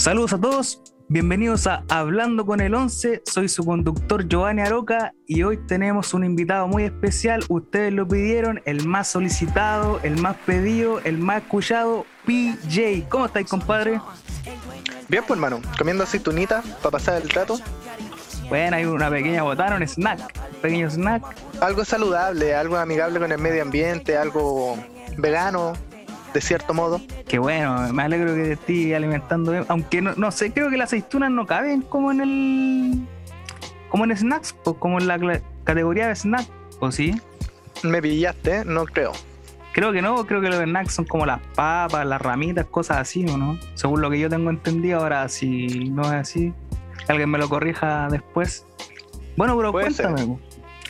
Saludos a todos, bienvenidos a Hablando con el 11, soy su conductor Giovanni Aroca y hoy tenemos un invitado muy especial, ustedes lo pidieron, el más solicitado, el más pedido, el más escuchado, PJ. ¿Cómo estáis, compadre? Bien, pues hermano, comiendo aceitunita para pasar el rato. Bueno, hay una pequeña botana, un snack, un pequeño snack. Algo saludable, algo amigable con el medio ambiente, algo vegano, de cierto modo. Qué bueno, me alegro que te estés alimentando bien. Aunque no, no sé, creo que las aceitunas no caben como en el. como en snacks, pues como en la categoría de snack, ¿o sí? Me pillaste, no creo. Creo que no, creo que los snacks son como las papas, las ramitas, cosas así, ¿o no? Según lo que yo tengo entendido, ahora si no es así, alguien me lo corrija después. Bueno, pero cuéntame,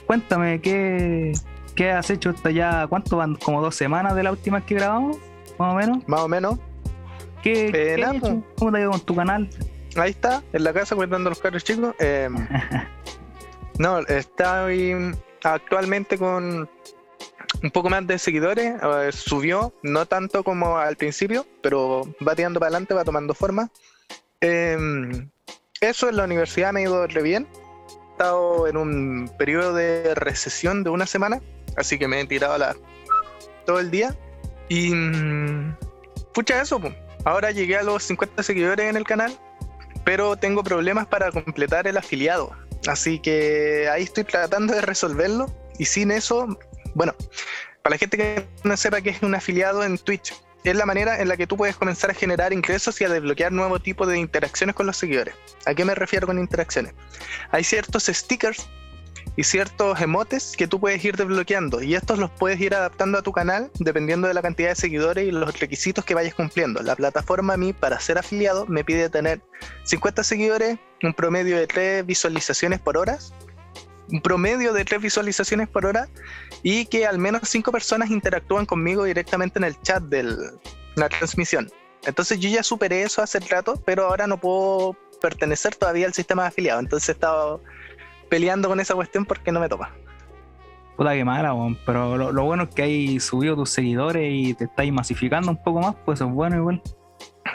cuéntame, ¿qué, ¿qué has hecho hasta ya? ¿Cuánto van? ¿Como dos semanas de la última que grabamos? Más o menos. Más o menos. ¿Qué, eh, pues. ¿Cómo te ha ido con tu canal? Ahí está, en la casa cuidando a los carros chicos. Em, no, estoy actualmente con un poco más de seguidores. subió, no tanto como al principio, pero va tirando para adelante, va tomando forma. Em, eso en la universidad me ha ido re bien. He estado en un periodo de recesión de una semana, así que me he tirado la, todo el día y. Mm, pucha, eso, ahora llegué a los 50 seguidores en el canal, pero tengo problemas para completar el afiliado. Así que ahí estoy tratando de resolverlo. Y sin eso, bueno, para la gente que no sepa qué es un afiliado en Twitch, es la manera en la que tú puedes comenzar a generar ingresos y a desbloquear nuevos tipos de interacciones con los seguidores. ¿A qué me refiero con interacciones? Hay ciertos stickers y ciertos emotes que tú puedes ir desbloqueando y estos los puedes ir adaptando a tu canal dependiendo de la cantidad de seguidores y los requisitos que vayas cumpliendo. La plataforma a mí para ser afiliado me pide tener 50 seguidores, un promedio de 3 visualizaciones por hora, un promedio de 3 visualizaciones por hora y que al menos 5 personas interactúan conmigo directamente en el chat de la transmisión. Entonces yo ya superé eso hace rato, pero ahora no puedo pertenecer todavía al sistema de afiliado. Entonces he estado peleando con esa cuestión porque no me toca. Puta que mala, pero lo, bueno es que hay subido tus seguidores y te estáis masificando un poco más, pues es bueno igual.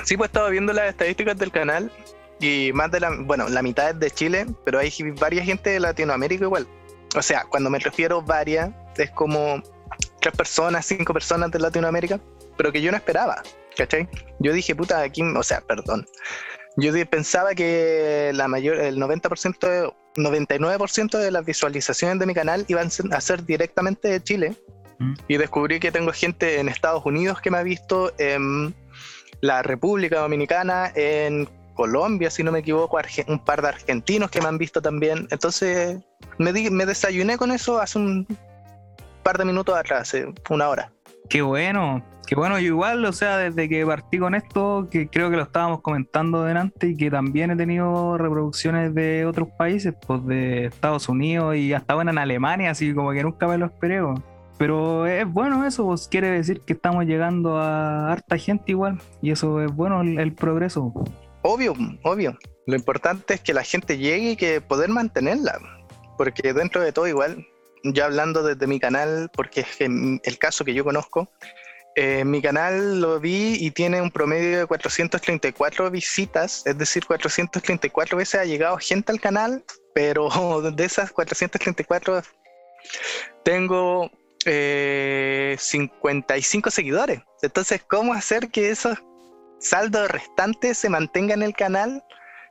Sí, pues estaba viendo las estadísticas del canal y más de la, bueno, la mitad es de Chile, pero hay varias gente de Latinoamérica igual. O sea, cuando me refiero varias, es como tres personas, cinco personas de Latinoamérica, pero que yo no esperaba, ¿cachai? Yo dije, puta, aquí, o sea, perdón. Yo pensaba que la mayor, el 90% de, 99% de las visualizaciones de mi canal iban a ser directamente de Chile. Mm. Y descubrí que tengo gente en Estados Unidos que me ha visto, en la República Dominicana, en Colombia, si no me equivoco, un par de argentinos que me han visto también. Entonces me, me desayuné con eso hace un par de minutos atrás, hace una hora. Qué bueno, qué bueno, yo igual, o sea, desde que partí con esto, que creo que lo estábamos comentando delante y que también he tenido reproducciones de otros países, pues de Estados Unidos y hasta bueno en Alemania, así como que nunca me lo esperé. Pero es bueno eso, pues quiere decir que estamos llegando a harta gente igual y eso es bueno el, progreso. Obvio, obvio. Lo importante es que la gente llegue y que poder mantenerla, porque dentro de todo igual ya hablando desde mi canal, porque es el caso que yo conozco, eh, mi canal lo vi y tiene un promedio de 434 visitas, es decir, 434 veces ha llegado gente al canal, pero de esas 434 tengo 55 eh, seguidores. Entonces, ¿cómo hacer que esos saldos restantes se mantengan en el canal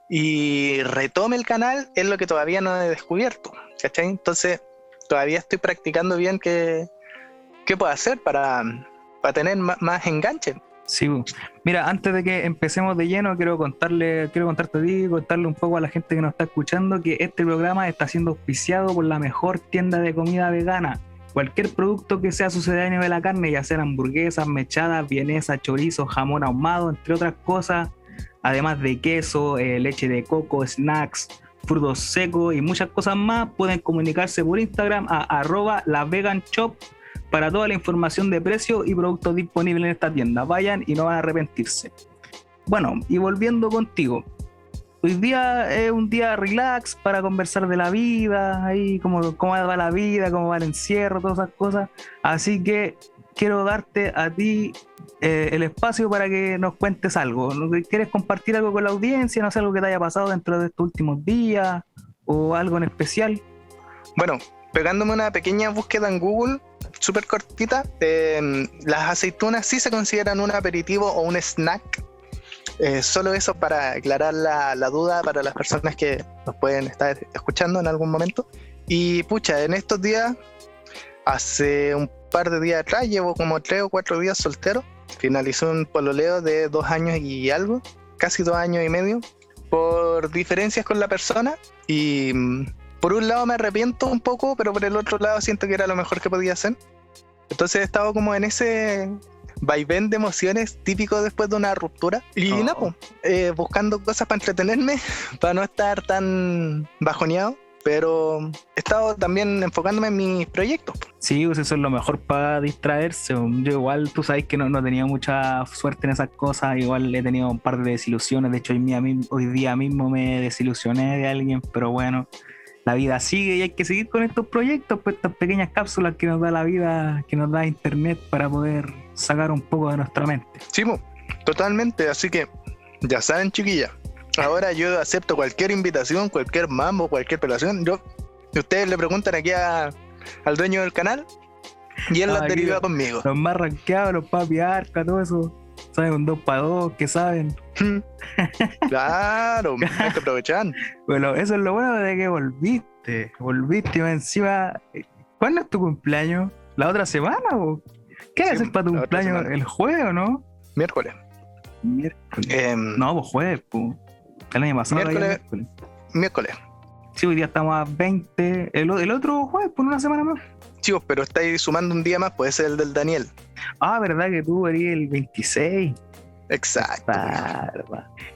y retome el canal? Es lo que todavía no he descubierto. ¿cachai? Entonces, todavía estoy practicando bien qué, qué puedo hacer para, para tener más, enganche. Sí, mira, antes de que empecemos de lleno, quiero contarle, quiero contarte a ti, contarle un poco a la gente que nos está escuchando que este programa está siendo auspiciado por la mejor tienda de comida vegana. Cualquier producto que sea sucedáneo de la carne, ya sean hamburguesas, mechadas, vienesas, chorizo, jamón ahumado, entre otras cosas, además de queso, eh, leche de coco, snacks, frutos secos y muchas cosas más, pueden comunicarse por Instagram a arroba la vegan shop para toda la información de precio y productos disponibles en esta tienda. Vayan y no van a arrepentirse. Bueno, y volviendo contigo. Hoy día es un día relax para conversar de la vida, ahí cómo, cómo va la vida, cómo va el encierro, todas esas cosas. Así que quiero darte a ti eh, el espacio para que nos cuentes algo. ¿Quieres compartir algo con la audiencia? No sé, algo que te haya pasado dentro de estos últimos días o algo en especial. Bueno, pegándome una pequeña búsqueda en Google, súper cortita, em, las aceitunas sí se consideran un aperitivo o un snack. Eh, solo eso para aclarar la, la duda para las personas que nos pueden estar escuchando en algún momento. Y pucha, en estos días, hace un par de días atrás, llevo como tres o cuatro días soltero. Finalizó un pololeo de dos años y algo, casi dos años y medio, por diferencias con la persona. Y mm, por un lado me arrepiento un poco, pero por el otro lado siento que era lo mejor que podía hacer. Entonces he estado como en ese vaivén de emociones típico después de una ruptura. Y oh. no, pues, eh, buscando cosas para entretenerme, para no estar tan bajoneado pero he estado también enfocándome en mis proyectos. Sí, pues eso es lo mejor para distraerse. Yo igual, tú sabes que no, no tenía mucha suerte en esas cosas, igual he tenido un par de desilusiones, de hecho hoy, hoy día mismo me desilusioné de alguien, pero bueno, la vida sigue y hay que seguir con estos proyectos, pues estas pequeñas cápsulas que nos da la vida, que nos da internet para poder sacar un poco de nuestra mente. Sí, totalmente, así que ya saben chiquillas, Ahora yo acepto cualquier invitación, cualquier mambo, cualquier pelación. Yo, ustedes le preguntan aquí al dueño del canal y él la deriva conmigo. Los más ranqueados, los papi arca, todo eso. Saben un 2 para 2, que saben. claro, hay que aprovechar. Bueno, eso es lo bueno de que volviste. Volviste encima. ¿Cuándo es tu cumpleaños? ¿La otra semana? O? ¿Qué haces para tu cumpleaños? ¿El jueves o no? Miércoles. Miércoles. Em, no, pues jueves, pues. El año pasado. Miércoles. Miércoles. Sí, hoy día estamos a 20. El, el otro jueves, por una semana más. Chicos, pero estáis sumando un día más, puede ser el del Daniel. Ah, ¿verdad que tú eres el 26? Exacto.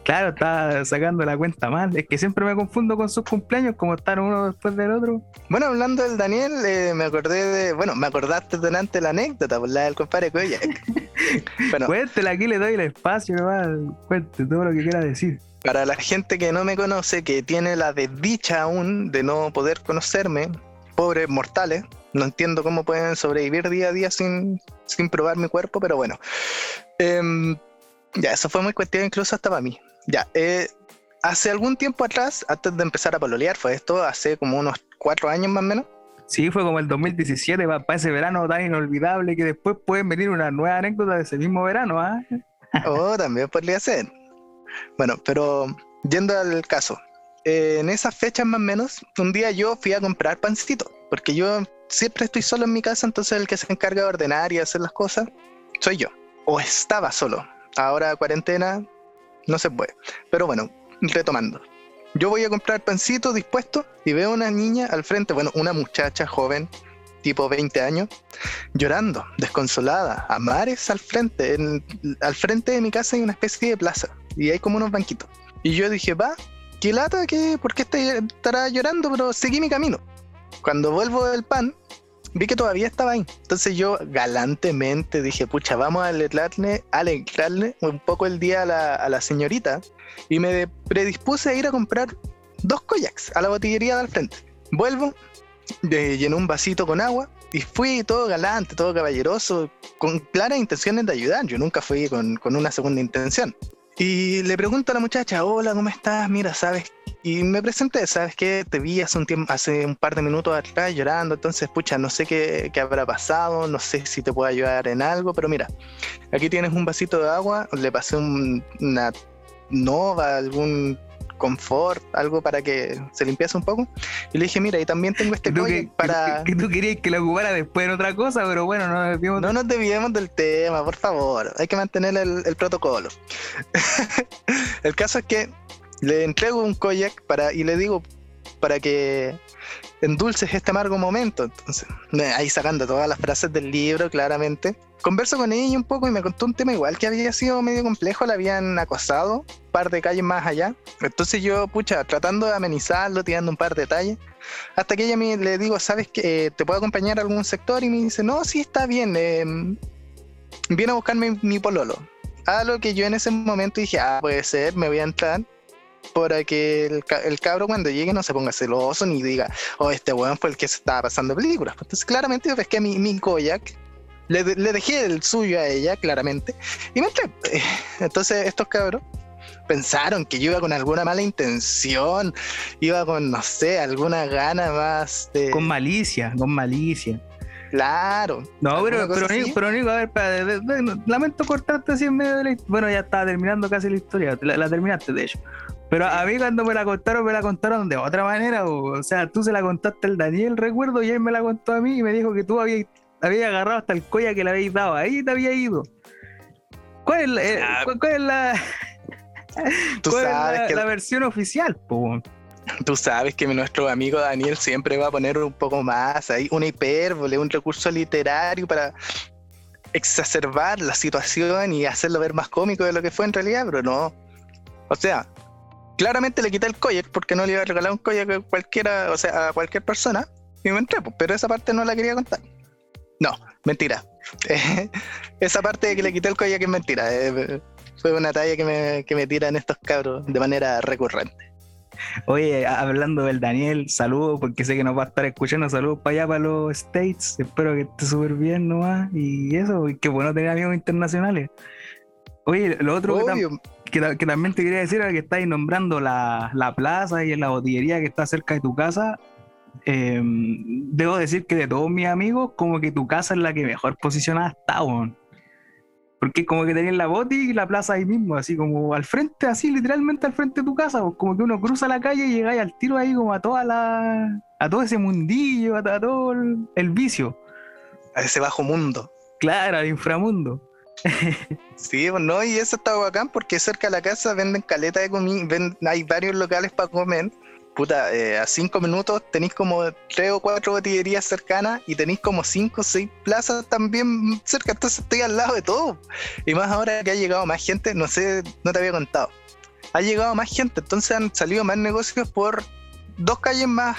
Claro, estaba sacando la cuenta mal. Es que siempre me confundo con sus cumpleaños, como están uno después del otro. Bueno, hablando del Daniel, eh, me acordé de. Bueno, me acordaste delante la anécdota, por la del compadre Koyak. bueno, Cuéntela, aquí le doy el espacio, nomás. Cuente todo lo que quiera decir. Para la gente que no me conoce, que tiene la desdicha aún de no poder conocerme, pobres mortales, no entiendo cómo pueden sobrevivir día a día sin, sin probar mi cuerpo, pero bueno. Em, ya, eso fue muy cuestión incluso hasta para mí. Ya, eh, hace algún tiempo atrás, antes de empezar a pololear, fue esto, hace como unos cuatro años más o menos. Sí, fue como el 2017, para ese verano tan inolvidable que después pueden venir una nueva anécdota de ese mismo verano, ¿ah? oh, también podría ser. Bueno, pero yendo al caso, eh, en esas fechas más o menos, un día yo fui a comprar pancito, porque yo siempre estoy solo en mi casa, entonces el que se encarga de ordenar y hacer las cosas soy yo. O estaba solo. Ahora cuarentena no se puede. Pero bueno, retomando. Yo voy a comprar pancito dispuesto y veo una niña al frente, bueno, una muchacha joven, tipo 20 años, llorando, desconsolada, a mares al frente. al frente de mi casa hay una especie de plaza y hay como unos banquitos. Y yo dije, va, qué lata, que, ¿por qué estará llorando? Pero seguí mi camino. Cuando vuelvo del pan, vi que todavía estaba ahí. Entonces yo galantemente dije, pucha, vamos a alegrarle, alegrarle un poco el día a la, a la señorita. Y me predispuse a ir a comprar dos kayaks a la botillería del frente. Vuelvo, llené un vasito con agua y fui todo galante, todo caballeroso, con claras intenciones de ayudar. Yo nunca fui con, con una segunda intención. Y le pregunto a la muchacha, hola, ¿cómo estás? Mira, ¿sabes? Y me presenté, ¿sabes qué? Te vi hace un tiempo, hace un par de minutos atrás llorando, entonces, pucha, no sé qué, qué habrá pasado, no sé si te puedo ayudar en algo, pero mira, aquí tienes un vasito de agua, le pasé una nova, algún confort, algo para que se limpiase un poco. Y le dije, mira, y también tengo este que, para... Que, tú querías que lo ocupara después en otra cosa, pero bueno, no nos No nos desviemos del tema, por favor. Hay que mantener el, protocolo. el caso es que le entrego un koyak para, y le digo, para que endulces este amargo momento. Entonces, ahí sacando todas las frases del libro, claramente. Converso con ella un poco y me contó un tema igual que había sido medio complejo, la habían acosado un par de calles más allá. Entonces yo, pucha, tratando de amenizarlo, tirando un par de detalles, hasta que ella me le digo, ¿sabes que te puedo acompañar a algún sector? Y me dice, no, sí, está bien, eh, viene a buscarme mi pololo. A lo que yo en ese momento dije, ah, puede ser, me voy a entrar para que el, cabro cuando llegue no se ponga celoso ni diga, oh, este weón fue el que se estaba pasando películas. Entonces claramente yo pesqué mi, mi koyak Le, le dejé el suyo a ella, claramente, y me entré. Entonces, estos cabros pensaron que yo iba con alguna mala intención, iba con, no sé, alguna gana más de... Con malicia, con malicia. Claro. No, pero, pero, Nico, a ver, lamento cortarte así en medio de la Bueno, ya estaba terminando casi la historia, la, terminaste de hecho. Pero a mí cuando me la contaron, me la contaron de otra manera. O, sea, tú se la contaste al Daniel, recuerdo, y él me la contó a mí y me dijo que tú habías, habías agarrado hasta el colla que le habéis dado. Ahí te había ido. ¿Cuál es, la, eh, ah. cuál, es la, ¿Tú sabes que la versión oficial? Po? Tú sabes que nuestro amigo Daniel siempre va a poner un poco más ahí, una hipérbole, un recurso literario para exacerbar la situación y hacerlo ver más cómico de lo que fue en realidad, pero no. O sea, claramente le quité el collar porque no le iba a regalar un collar a cualquiera, o sea, a cualquier persona, y me entré, pero esa parte no la quería contar. No, mentira. esa parte de que le quité el collar que es mentira. Eh, fue una talla que me, que me tiran estos cabros de manera recurrente. Oye, hablando del Daniel, saludos, porque sé que nos va a estar escuchando. Saludos para allá, para los States. Espero que esté súper bien nomás. Y eso, y qué bueno tener amigos internacionales. Oye, lo otro que, también te quería decir era que estáis nombrando la, plaza y la botillería que está cerca de tu casa. Em, debo decir que de todos mis amigos, como que tu casa es la que mejor posicionada está. Porque como que tenías la boti y la plaza ahí mismo, así como al frente, así literalmente al frente de tu casa, pues como que uno cruza la calle y llegáis al tiro ahí como a toda la. a todo ese mundillo, a, todo el, vicio. A ese bajo mundo. Claro, al inframundo. sí, pues no, y eso está bacán porque cerca de la casa venden caleta de comida, hay varios locales para comer puta, eh, a cinco minutos tenéis como tres o cuatro botillerías cercanas y tenéis como cinco o seis plazas también cerca, entonces estoy al lado de todo. Y más ahora que ha llegado más gente, no sé, no te había contado. Ha llegado más gente, entonces han salido más negocios por dos calles más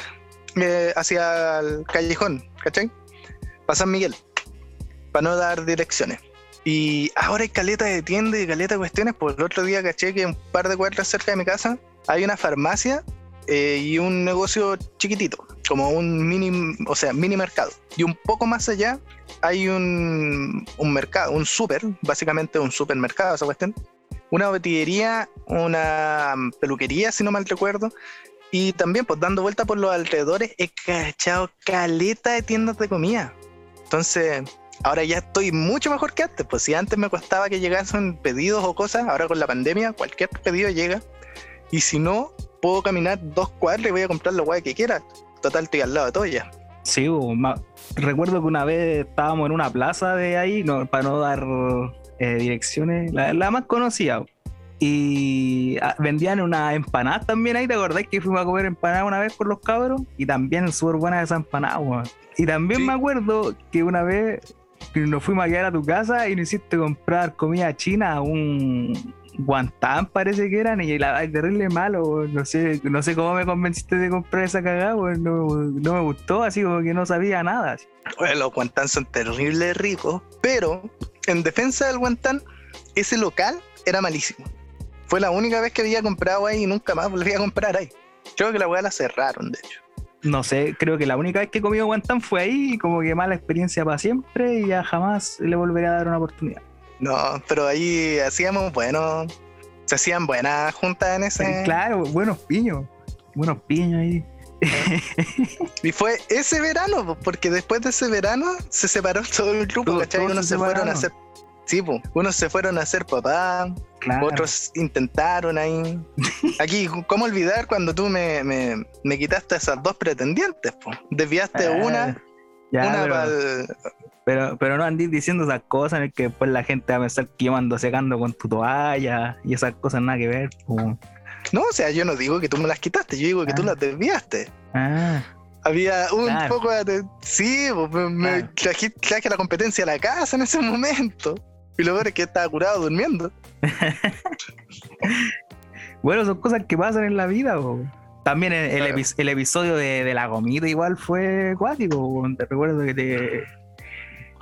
eh, hacia el callejón, ¿cachai? Para San Miguel, para no dar direcciones. Y ahora hay caleta de tiendas y caleta de cuestiones. Pues el otro día caché que un par de cuadras cerca de mi casa hay una farmacia eh, y un negocio chiquitito, como un mini, o sea, mini mercado. Y un poco más allá hay un, un mercado, un súper, básicamente un supermercado, esa cuestión. Una botillería, una peluquería, si no mal recuerdo. Y también, pues dando vuelta por los alrededores, he cachado caleta de tiendas de comida. Entonces, ahora ya estoy mucho mejor que antes. Pues si antes me costaba que llegasen pedidos o cosas, ahora con la pandemia cualquier pedido llega. Y si no, puedo caminar dos cuadras y voy a comprar lo guay que quiera. Total, estoy al lado de todo ya. Sí, recuerdo que una vez estábamos en una plaza de ahí, no, para no dar eh, direcciones, la, más conocida. Y ah, vendían una empanada también ahí, ¿te acordáis que fuimos a comer empanada una vez por los cabros? Y también súper buena esa empanada, Y también me acuerdo que una vez nos fuimos a quedar a tu casa y nos hiciste comprar comida china, un, Guantán parece que eran y la terrible malo, no sé, no sé cómo me convenciste de comprar esa cagada, no, me gustó, así como que no sabía nada. Bueno, los guantán son terribles ricos, pero en defensa del guantán, ese local era malísimo. Fue la única vez que había comprado ahí y nunca más volví a comprar ahí. Creo que la weá la cerraron, de hecho. No sé, creo que la única vez que he comido guantán fue ahí y como que mala experiencia para siempre y ya jamás le volveré a dar una oportunidad. No, pero ahí hacíamos, bueno, se hacían buenas juntas en ese. Claro, buenos piños, buenos piños ahí. y fue ese verano, porque después de ese verano se separó todo el grupo, ¿cachai? Unos se, fueron a hacer. Sí, pues, unos se fueron a hacer papá, otros intentaron ahí. Aquí, ¿cómo olvidar cuando tú me, me, me quitaste esas dos pretendientes? Po? Desviaste ah, una, una para pero, pero no andís diciendo esas cosas en que después la gente va a pensar que yo ando secando con tu toalla y esas cosas nada que ver. No, o sea, yo no digo que tú me las quitaste, yo digo que tú ah. las desviaste. Ah. Había un poco de. Sí, me, traje, la competencia a la casa en ese momento. Y lo peor es que estaba curado durmiendo. bueno, son cosas que pasan en la vida, También el, episodio de, la comida igual fue acuático. Te recuerdo que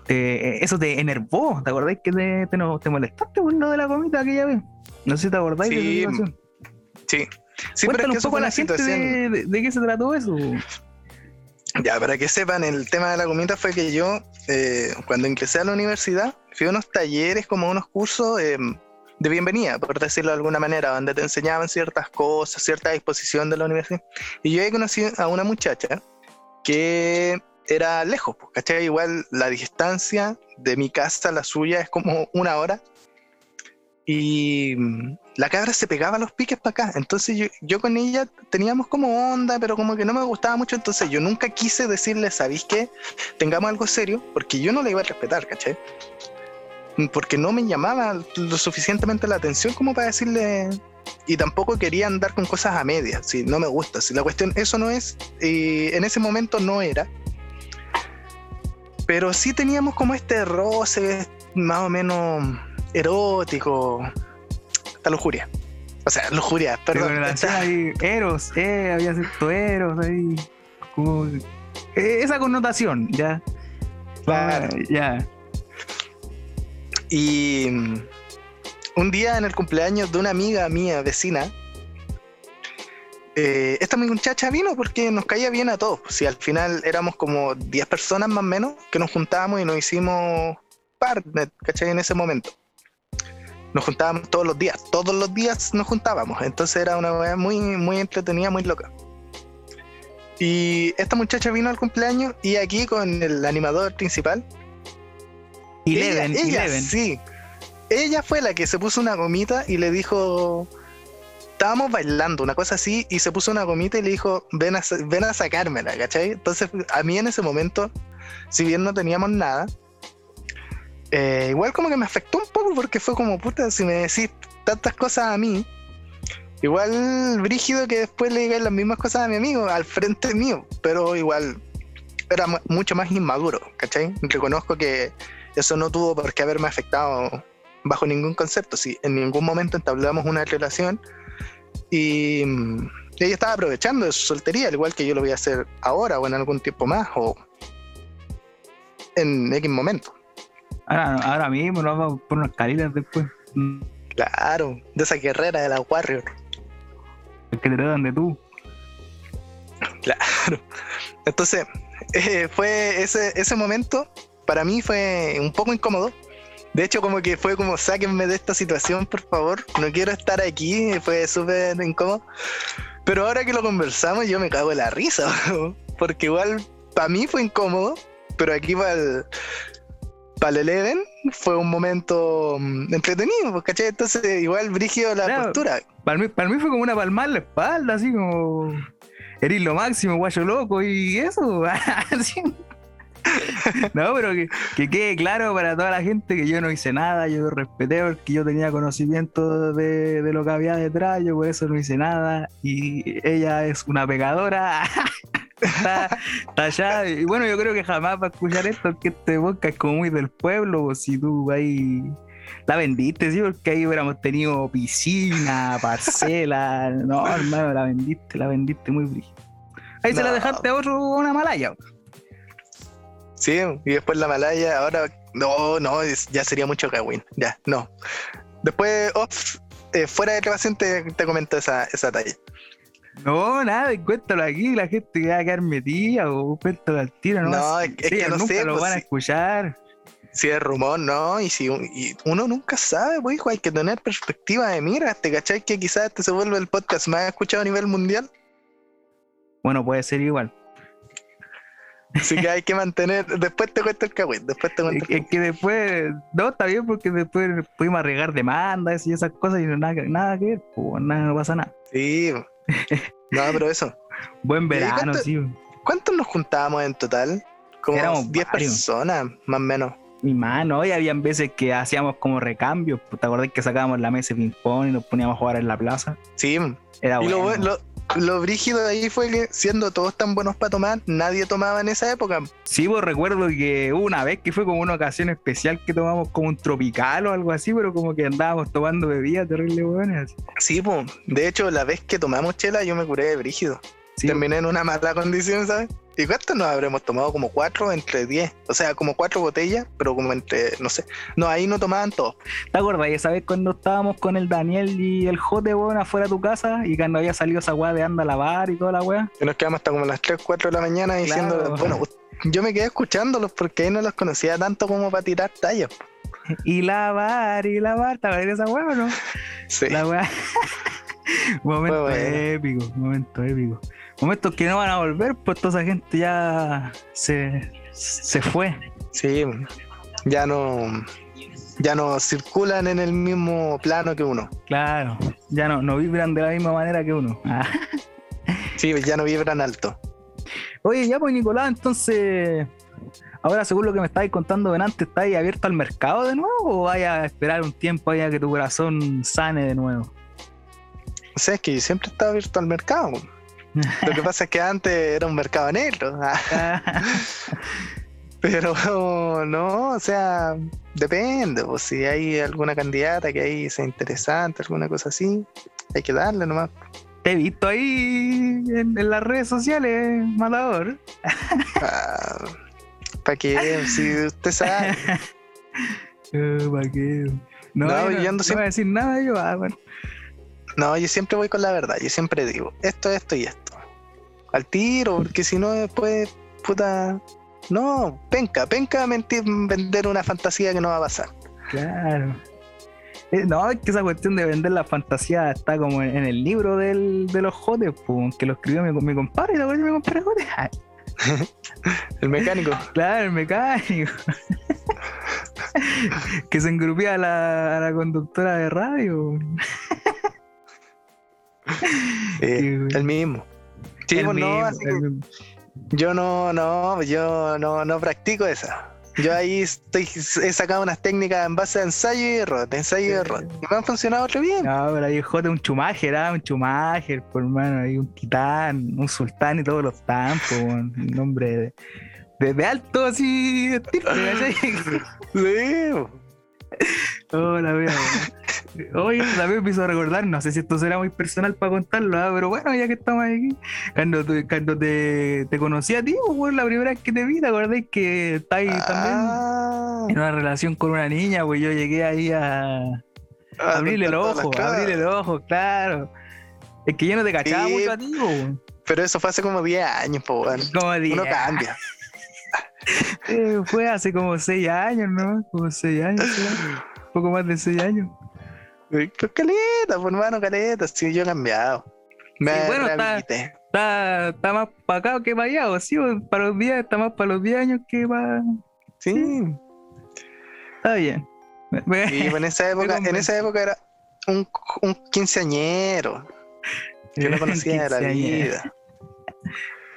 te, eso te enervó, ¿te acordáis que te, te, molestaste por lo de la comida aquella vez? No sé si te acordáis de esa situación. Sí. sí pero es que un poco a la gente de, qué se trató eso. Ya, para que sepan, el tema de la comida fue que yo, eh, cuando ingresé a la universidad, fui a unos talleres, como unos cursos eh, de bienvenida, por decirlo de alguna manera, donde te enseñaban ciertas cosas, cierta disposición de la universidad. Y yo he conocido a una muchacha que era lejos, pues, ¿cachai? Igual la distancia de mi casa a la suya es como una hora. Y la cabra se pegaba los piques para acá. Entonces yo, yo, con ella teníamos como onda, pero como que no me gustaba mucho. Entonces yo nunca quise decirle, ¿sabéis qué? Tengamos algo serio, porque yo no le iba a respetar, ¿cachai? Porque no me llamaba lo suficientemente la atención como para decirle. Y tampoco quería andar con cosas a medias, si no me gusta. Si la cuestión, eso no es, y en ese momento no era. Pero sí teníamos como este roce más o menos erótico, a lujuria. O sea, lujuria, perdón. Ahí, eros, eh, había cierto eros ahí. Como, eh, esa connotación, ya. Claro. ya. Y mm, un día en el cumpleaños de una amiga mía, vecina, eh, esta muchacha vino porque nos caía bien a todos. Si al final éramos como 10 personas más o menos que nos juntábamos y nos hicimos partner, ¿cachai? En ese momento. Nos juntábamos todos los días, todos los días nos juntábamos. Entonces era una weá muy, muy entretenida, muy loca. Y esta muchacha vino al cumpleaños y aquí con el animador principal. Y ella, ella, sí. Ella fue la que se puso una gomita y le dijo, estábamos bailando, una cosa así, y se puso una gomita y le dijo, ven a, ven a sacármela, ¿cachai? Entonces, a mí en ese momento, si bien no teníamos nada, eh, igual como que me afectó un poco porque fue como, puta, si me decís tantas cosas a mí, igual brígido que después le digan las mismas cosas a mi amigo al frente mío, pero igual era mucho más inmaduro, ¿cachai? Reconozco que eso no tuvo por qué haberme afectado bajo ningún concepto. Si en ningún momento entablamos una relación, y, ella estaba aprovechando de su soltería, al igual que yo lo voy a hacer ahora o en algún tiempo más o en X momento. Ahora, ahora mismo nos vamos por unas caritas después. Claro, de esa guerrera de la Warrior. El que te dan de tú. Claro. Entonces, eh, fue ese, ese momento, para mí fue un poco incómodo, de hecho, como que fue como, sáquenme de esta situación, por favor. No quiero estar aquí. Fue súper incómodo. Pero ahora que lo conversamos, yo me cago en la risa. Porque igual, para mí fue incómodo. Pero aquí para el, para el Eleven fue un momento mm, entretenido, ¿cachai? Entonces, igual brígido la postura. Para mí, para mí fue como una palmada en la espalda, así como. Eres lo máximo, guayo loco, y eso. así. no, pero que, quede claro para toda la gente que yo no hice nada, yo respeté porque yo tenía conocimiento de, lo que había detrás, yo por eso no hice nada. Y ella es una pegadora. está, allá. Y bueno, yo creo que jamás va a escuchar esto, porque este boca es como muy del pueblo, pues, si tú ahí la vendiste, sí, porque ahí hubiéramos tenido piscina, parcela. No, hermano, la vendiste, la vendiste muy brillo. Ahí se la dejaste a otro, una malaya. Sí, y después la Malaya, ahora no, no, ya sería mucho Kawin, ya, no. Después, off, eh, fuera de grabación te, te comento esa, esa talla. No, nada, cuéntalo aquí, la gente va a quedar metida o cuéntalo al tiro, ¿no? No, es, que no sé. lo pues van a escuchar. Si es rumor, no, y si uno nunca sabe, pues hijo, hay que tener perspectiva de mira, ¿te cachai que quizás este se vuelve el podcast más escuchado a nivel mundial? Bueno, puede ser igual. Así que hay que mantener. Después te cuento el cagüín. Después te cuento Es que después. No, está bien porque después pudimos arreglar demandas y esas cosas y nada, nada que ver. Pues nada, no pasa nada. Sí. No, pero eso. Buen verano, sí. ¿Cuántos nos juntábamos en total? Como 10 personas, más o menos. Mi mano, y habían veces que hacíamos como recambios. ¿Te acordás que sacábamos la mesa de ping-pong y nos poníamos a jugar en la plaza? Sí. Era y bueno. lo, lo brígido de ahí fue que siendo todos tan buenos para tomar, nadie tomaba en esa época. Sí, pues recuerdo que una vez que fue como una ocasión especial que tomamos como un tropical o algo así, pero como que andábamos tomando bebidas terrible buenas. Sí, pues, de hecho, la vez que tomamos chela yo me curé de brígido. Terminé en una mala condición, ¿sabes? ¿Y cuánto nos habremos tomado? Como cuatro entre diez. O sea, como cuatro botellas, pero como entre, no sé. No, ahí no tomaban todos. ¿Te acuerdas? esa vez cuando estábamos con el Daniel y el Jote, weón, afuera de tu casa y cuando había salido esa weá de anda a lavar y toda la weá? Y nos quedamos hasta como las 3, 4 de la mañana diciendo, Claro. bueno, yo me quedé escuchándolos porque ahí no los conocía tanto como para tirar tallas. Y lavar, y lavar, ¿te acuerdas de esa weá o no? Sí. La weá. momento bueno. épico, momento épico. Momentos que no van a volver, pues toda esa gente ya se, se fue. Sí, ya no, ya no circulan en el mismo plano que uno. Claro, ya no, no vibran de la misma manera que uno. Ah. Sí, ya no vibran alto. Oye, ya pues Nicolás, entonces, ahora según lo que me estáis contando delante, ¿estáis abierto al mercado de nuevo o vaya a esperar un tiempo ahí a que tu corazón sane de nuevo? O sea, es que siempre estaba abierto al mercado. Lo que pasa es que antes era un mercado negro. ah, Pero no, o sea, depende. Pues, si hay alguna candidata que ahí sea interesante, alguna cosa así, hay que darle nomás. Te he visto ahí en, en las redes sociales, matador. ¿Para qué? Si usted sabe. Eh, ¿pa' qué? No, No, yo yo ando no siempre- voy a decir nada yo. Ah, bueno. No, yo siempre voy con la verdad. Yo siempre digo esto, esto y esto. Al tiro, porque si no después, puta. No, penca, penca mentir, vender una fantasía que no va a pasar. Claro. Eh, no, es que esa cuestión de vender la fantasía está como en, en el libro del, de los jotes, pues, que lo escribió mi, mi compadre, ¿te acuerdas de mi compadre jote? Ah, El mecánico. claro, el mecánico. que se engrupía a la, a la conductora de radio. eh, el mismo. Sí, pues no, así que yo no, no, yo no, no practico esa. Yo ahí estoy, he sacado unas técnicas en base a ensayo y error, de ensayo y error. Y me han funcionado re bien. No, pero ahí jote un chumager, ah, un chumager, por hermano, ahí un titán, un sultán y todos los tampos, un nombre de, de, de alto así. Sí. Oh, la weón. Oye, también me hizo recordar, no sé si esto será muy personal para contarlo, ah, pero bueno, ya que estamos aquí, cuando, te- cuando te, te conocí a ti, pues, la primera vez que te vi, ¿te acordás que estáis también Ah, en una relación con una niña? Pues yo llegué ahí a, a abrirle el ojo, abrirle el ojo, claro. Es que yo no te cachaba Sí. mucho a ti, pues. Pero eso fue hace como 10 años, po, weón. como Uno diez. cambia. Eh, fue hace como seis años, ¿no? Como seis años, poco más de seis años. Pues caleta, pues hermano, caleta. Sí, yo he cambiado. Me Sí, bueno, está-. Está, está más para acá que para allá, o sí, o para los 10, está más para los 10 años que para. Sí. Está bien. Y pues en esa época, en esa época era un, un quinceañero. Yo no conocía de la vida.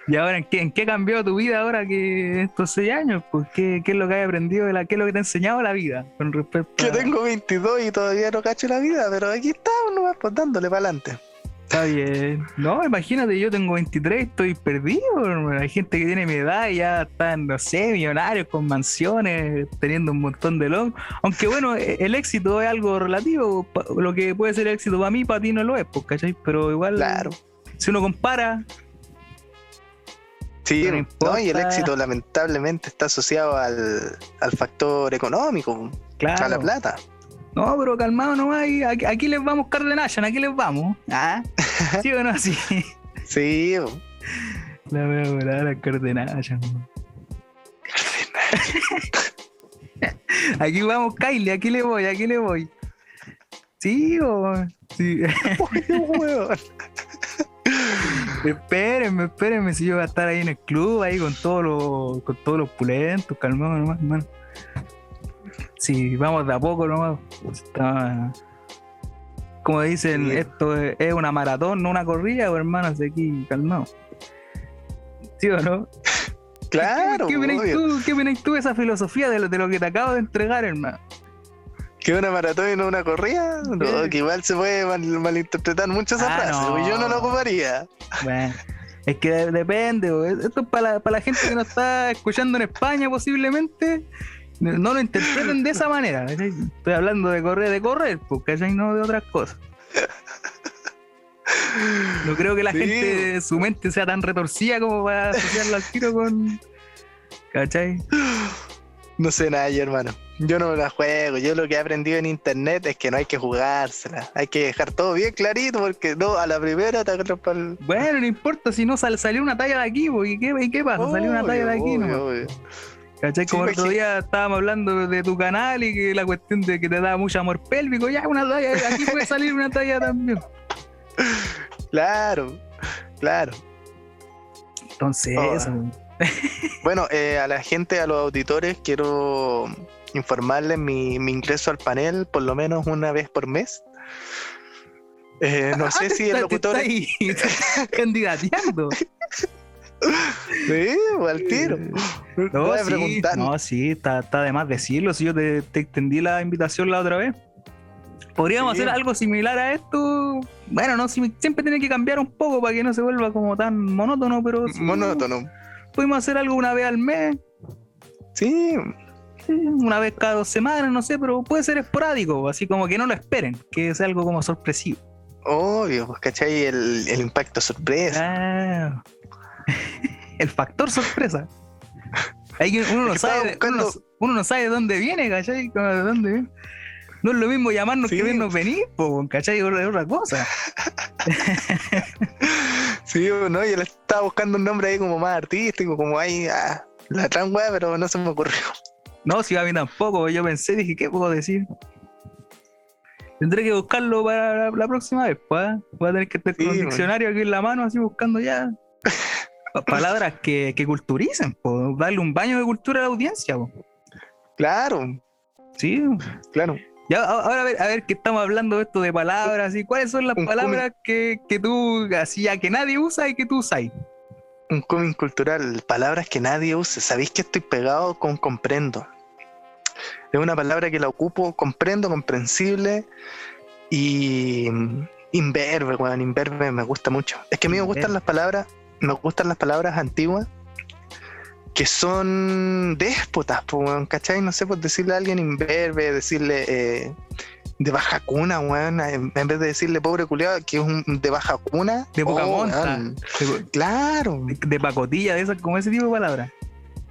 ¿Y ahora en qué, en qué cambió tu vida ahora que estos seis años? Pues, ¿qué, qué es lo que has aprendido de la, qué es lo que te ha enseñado la vida con respecto Yo a- tengo 22 y todavía no cacho la vida, pero aquí estamos nomás, pues dándole para adelante. Está bien. No, imagínate, yo tengo 23, estoy perdido. Hay gente que tiene mi edad y ya están, no sé, millonarios con mansiones, teniendo un montón de logros. Aunque bueno, e- el éxito es algo relativo. Lo que puede ser éxito para mí, para ti no lo es, pues, ¿cachai? Pero igual, Claro. si uno compara, Sí, No no, y el éxito lamentablemente está asociado al, al factor económico, claro. a la plata. No, pero calmado nomás. y Aquí, aquí les vamos, Cardenashan, aquí les vamos. ¿Ah? ¿Sí o no? Sí. Sí, La voy a volar a Cardenashan. Aquí vamos, Kylie, aquí le voy, aquí le voy. Sí, o... sí. Espérenme, espérenme, si yo voy a estar ahí en el club, ahí con todos los, con todos los pulentos, calmado nomás, hermano. Sí, vamos de a poco nomás. Está- Como dicen, Sí. esto es, es una maratón, no una corrida, pues, hermano, así aquí, calmado. ¿Sí o no? Claro, ¿Qué, qué tú, ¿Qué opinas tú de esa filosofía de lo, de lo que te acabo de entregar, hermano? ¿Que una maratón y no una corrida? No, Sí. que igual se puede mal- malinterpretar mucho esa Ah, frase. no. Yo no lo ocuparía. Bueno, es que de- depende, bo. esto es para la, para la gente que nos está escuchando en España posiblemente, no lo interpreten de esa manera. Estoy hablando de correr, de correr, porque no de otras cosas. No creo que la gente, su mente sea tan retorcida como para asociarlo al tiro con. ¿Cachai? No sé nada, hermano. Yo no la juego. Yo lo que he aprendido en internet es que no hay que jugársela. Hay que dejar todo bien clarito porque no, a la primera te para el. Bueno, no importa si no sal, salió una talla de aquí, ¿y qué, y qué pasa? salió una talla de aquí, ¿no? ¿Cachai? Como el otro día estábamos hablando de tu canal y que la cuestión de que te da mucho amor pélvico, ya una talla, aquí puede salir una talla también. Claro, claro. Entonces, Oh. eso. Bueno, eh, a la gente, a los auditores, quiero informarles mi, mi ingreso al panel por lo menos una vez por mes. Eh, no sé si el locutor. estás candidateando. Sí, o al tiro. No, Voy a sí, no, sí, está, está de más decirlo. Si yo te, te extendí la invitación la otra vez. Podríamos Sí. hacer algo similar a esto. Bueno, no, si- siempre tiene que cambiar un poco para que no se vuelva como tan monótono, pero sí, Monótono. Pudimos hacer algo una vez al mes, Sí, sí, una vez cada dos semanas, no sé, pero puede ser esporádico, así como que no lo esperen, que sea algo como sorpresivo. obvio, pues, ¿cachai? El, el impacto sorpresa. Ah. El factor sorpresa. Uno, no Es sabe, uno, no, buscando- uno no sabe de dónde viene, ¿cachai? ¿De dónde viene? No es lo mismo llamarnos Sí. que vernos venir, po, ¿cachai? Es otra- es cosa. Sí, no, yo le estaba buscando un nombre ahí como más artístico, como ahí, ah, la weá, pero no se me ocurrió. No, si a mí tampoco, yo pensé, dije, ¿qué puedo decir? Tendré que buscarlo para la, la próxima vez, pues. ¿ah? Voy a tener que estar con Sí, un bueno. diccionario aquí en la mano, así buscando ya. pa- Palabras que, que culturicen, po. darle un baño de cultura a la audiencia. Po. Claro, Sí, claro. Ya, ahora a ver, a ver que estamos hablando de esto de palabras y cuáles son las Un palabras que, que tú, así ya que nadie usa y que tú usas. Un cómic cultural, palabras que nadie usa. ¿Sabéis que estoy pegado con comprendo? Es una palabra que la ocupo, comprendo, comprensible y imberbe, weón, imberbe me gusta mucho. Es que a mí me gustan las palabras, me gustan las palabras antiguas que son déspotas, pues, weón, ¿cachai? No sé, pues decirle a alguien imberbe, decirle eh, de baja cuna, weón, en, en vez de decirle pobre culiado, que es un de baja cuna. De poca oh, De, Claro. de- de pacotilla, de esas, como ese tipo de palabras.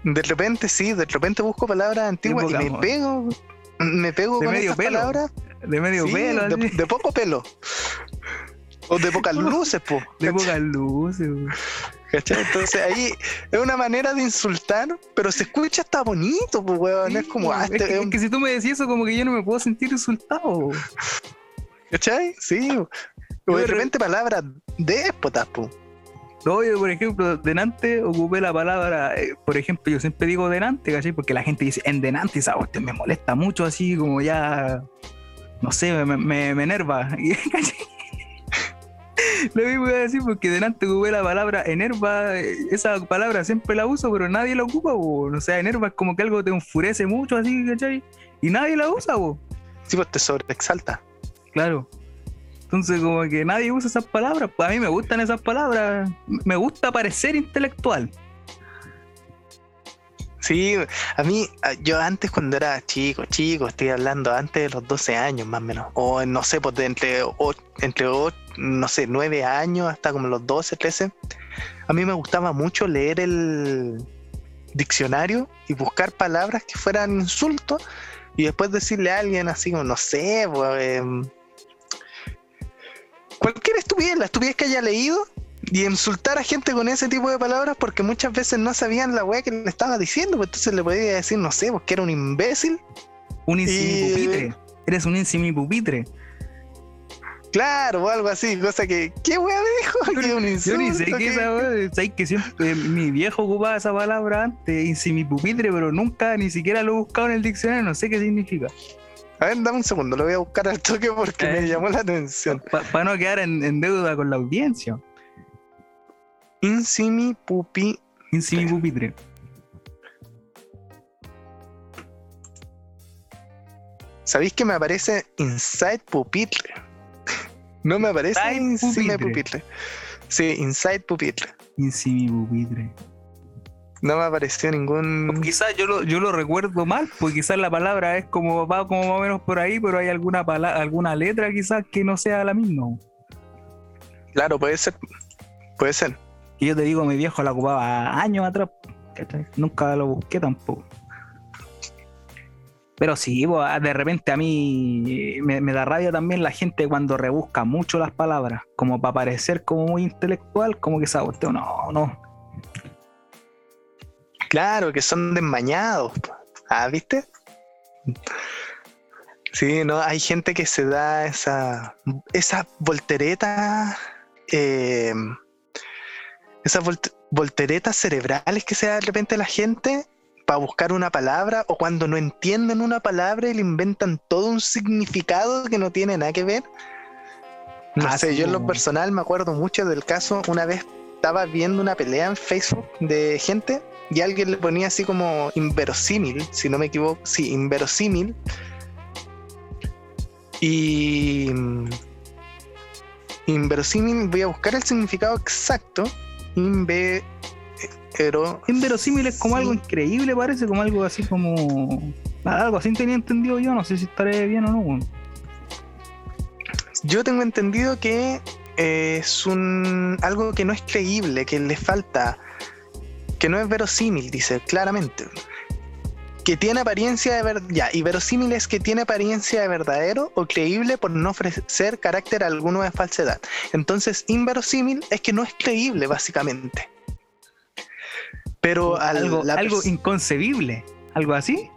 De repente sí, de repente busco palabras antiguas y me pego, me pego De con medio esas pelo, palabras. De medio sí, pelo, de, de poco pelo. O de pocas luces, po. de pocas luces. ¿Cachai? Entonces ahí es una manera de insultar, pero se escucha hasta bonito, pues weón. es como, ah, es, este que, es es un- que si tú me decís eso, como que yo no me puedo sentir insultado. ¿cachai? Sí. O de de re- repente palabras déspotas, po. No, yo, por ejemplo, denante ocupé la palabra, eh, por ejemplo, yo siempre digo denante, ¿cachai? Porque la gente dice en denante, y esa cuestión me molesta mucho, así como ya, no sé, me, me, me enerva. ¿cachai? Lo mismo voy a decir porque delante ocupé la palabra enerva, eh, esa palabra siempre la uso, pero nadie la ocupa, po. o sea, enerva es como que algo te enfurece mucho, así, ¿cachai? Y nadie la usa, po. Sí, pues te sobreexalta. Claro. Entonces, como que nadie usa esas palabras. Pues a mí me gustan esas palabras. Me gusta parecer intelectual. Sí, a mí, yo antes cuando era chico, chico, estoy hablando antes de los 12 años más o menos, o no sé, pues de entre, o- entre no sé, 9 años hasta como los 12, 13, a mí me gustaba mucho leer el diccionario y buscar palabras que fueran insultos y después decirle a alguien así como, no sé, pues, em, cualquier estupidez, la estupidez que haya leído y insultar a gente con ese tipo de palabras porque muchas veces no sabían la weá que le estaba diciendo, pues entonces le podía decir, no sé, porque era un imbécil. Un Y- insimipupitre. Eres un insimipupitre. Claro, o algo así, cosa que, ¿qué weá me dijo? Que un Yo insulto, ni sé qué que- esa weá, sabes que siempre mi viejo ocupaba esa palabra antes, insimipupitre, pero nunca ni siquiera lo he buscado en el diccionario, no sé qué significa. A ver, dame un segundo, lo voy a buscar al toque porque Eh. me llamó la atención. Para no quedar en, en deuda con la audiencia. Insimi pupi. Insimipupitre. ¿Sabéis que me aparece Inside Pupitre? No me aparece Inside Pupitre. Pupitre. Sí, Inside Pupitre. Insimipupitre. No me apareció ningún. Quizás yo lo, yo lo recuerdo mal, porque quizás la palabra es como va como más o menos por ahí, pero hay alguna pala- alguna letra quizás que no sea la misma. Claro, puede ser. Puede ser. Y yo te digo, mi viejo la ocupaba años atrás. Nunca lo busqué tampoco. Pero sí, de repente a mí me, da rabia también la gente cuando rebusca mucho las palabras, como para parecer como muy intelectual, como que se usted no, no. Claro, que son desmañados. Ah, ¿viste? Sí, no, hay gente que se da esa, esa voltereta, eh, esas volteretas cerebrales que se da de repente la gente para buscar una palabra o cuando no entienden una palabra y le inventan todo un significado que no tiene nada que ver. No ah, sé, yo en lo personal me acuerdo mucho del caso, una vez estaba viendo una pelea en Facebook de gente y alguien le ponía así como inverosímil, si no me equivoco, sí, inverosímil. Y inverosímil, voy a buscar el significado exacto. Inve pero. Inverosímil es como algo increíble, parece, como algo así como. Algo así tenía entendido yo, no sé si estaré bien o no. Yo tengo entendido que es un algo que no es creíble, que le falta, que no es verosímil, dice claramente. Que tiene apariencia de verdad. Ya, y verosímil es que tiene apariencia de verdadero o creíble por no ofrecer carácter alguno de falsedad. Entonces, inverosímil es que no es creíble, básicamente. Pero algo, algo inconcebible, algo así.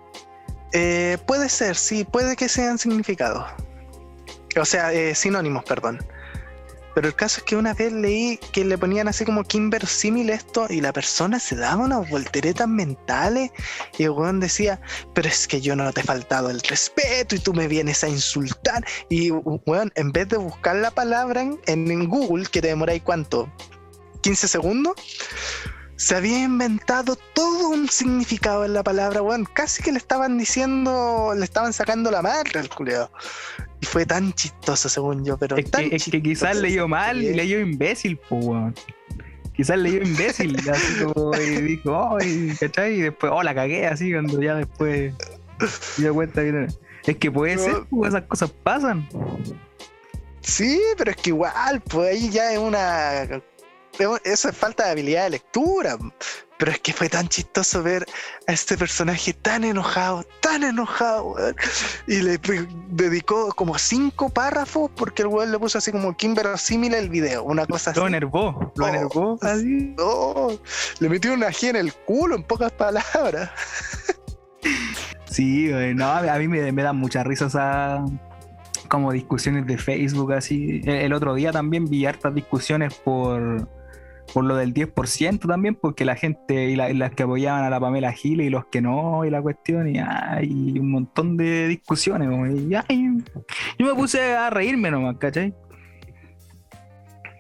Eh, puede ser, sí, puede que sean significados. O sea, eh, sinónimos, perdón. Pero el caso es que una vez leí que le ponían así como que inverosímil esto y la persona se daba unas volteretas mentales y el weón decía, pero es que yo no te he faltado el respeto y tú me vienes a insultar. Y weón, en vez de buscar la palabra en, Google, que te demoráis cuánto, 15 segundos, se había inventado todo un significado en la palabra, weón. Casi que le estaban diciendo, le estaban sacando la madre al culeado. Y fue tan chistoso, según yo, pero es tan que, es que quizás leyó mal y leyó imbécil, pues, weón. Quizás leyó imbécil, así como y dijo, oh, y, ¿cachai? Y después, oh, la cagué, así, cuando ya después dio cuenta que Es que puede ser, pues, esas cosas pasan. Sí, pero es que igual, pues ahí ya es una eso es falta de habilidad de lectura. Pero es que fue tan chistoso ver a este personaje tan enojado, tan enojado, Y le dedicó como cinco párrafos porque el weón le puso así como que inverosímil el video, una cosa así. Lo enervó, lo enervó así. le metió una G en el culo en pocas palabras. Sí, no, a mí me, me dan mucha risa esa como discusiones de Facebook así. El otro día también vi hartas discusiones por por lo del 10% también, porque la gente y, las que apoyaban a la Pamela Giles y los que no, y la cuestión, y hay un montón de discusiones. Y, yo me puse a reírme nomás, ¿cachai?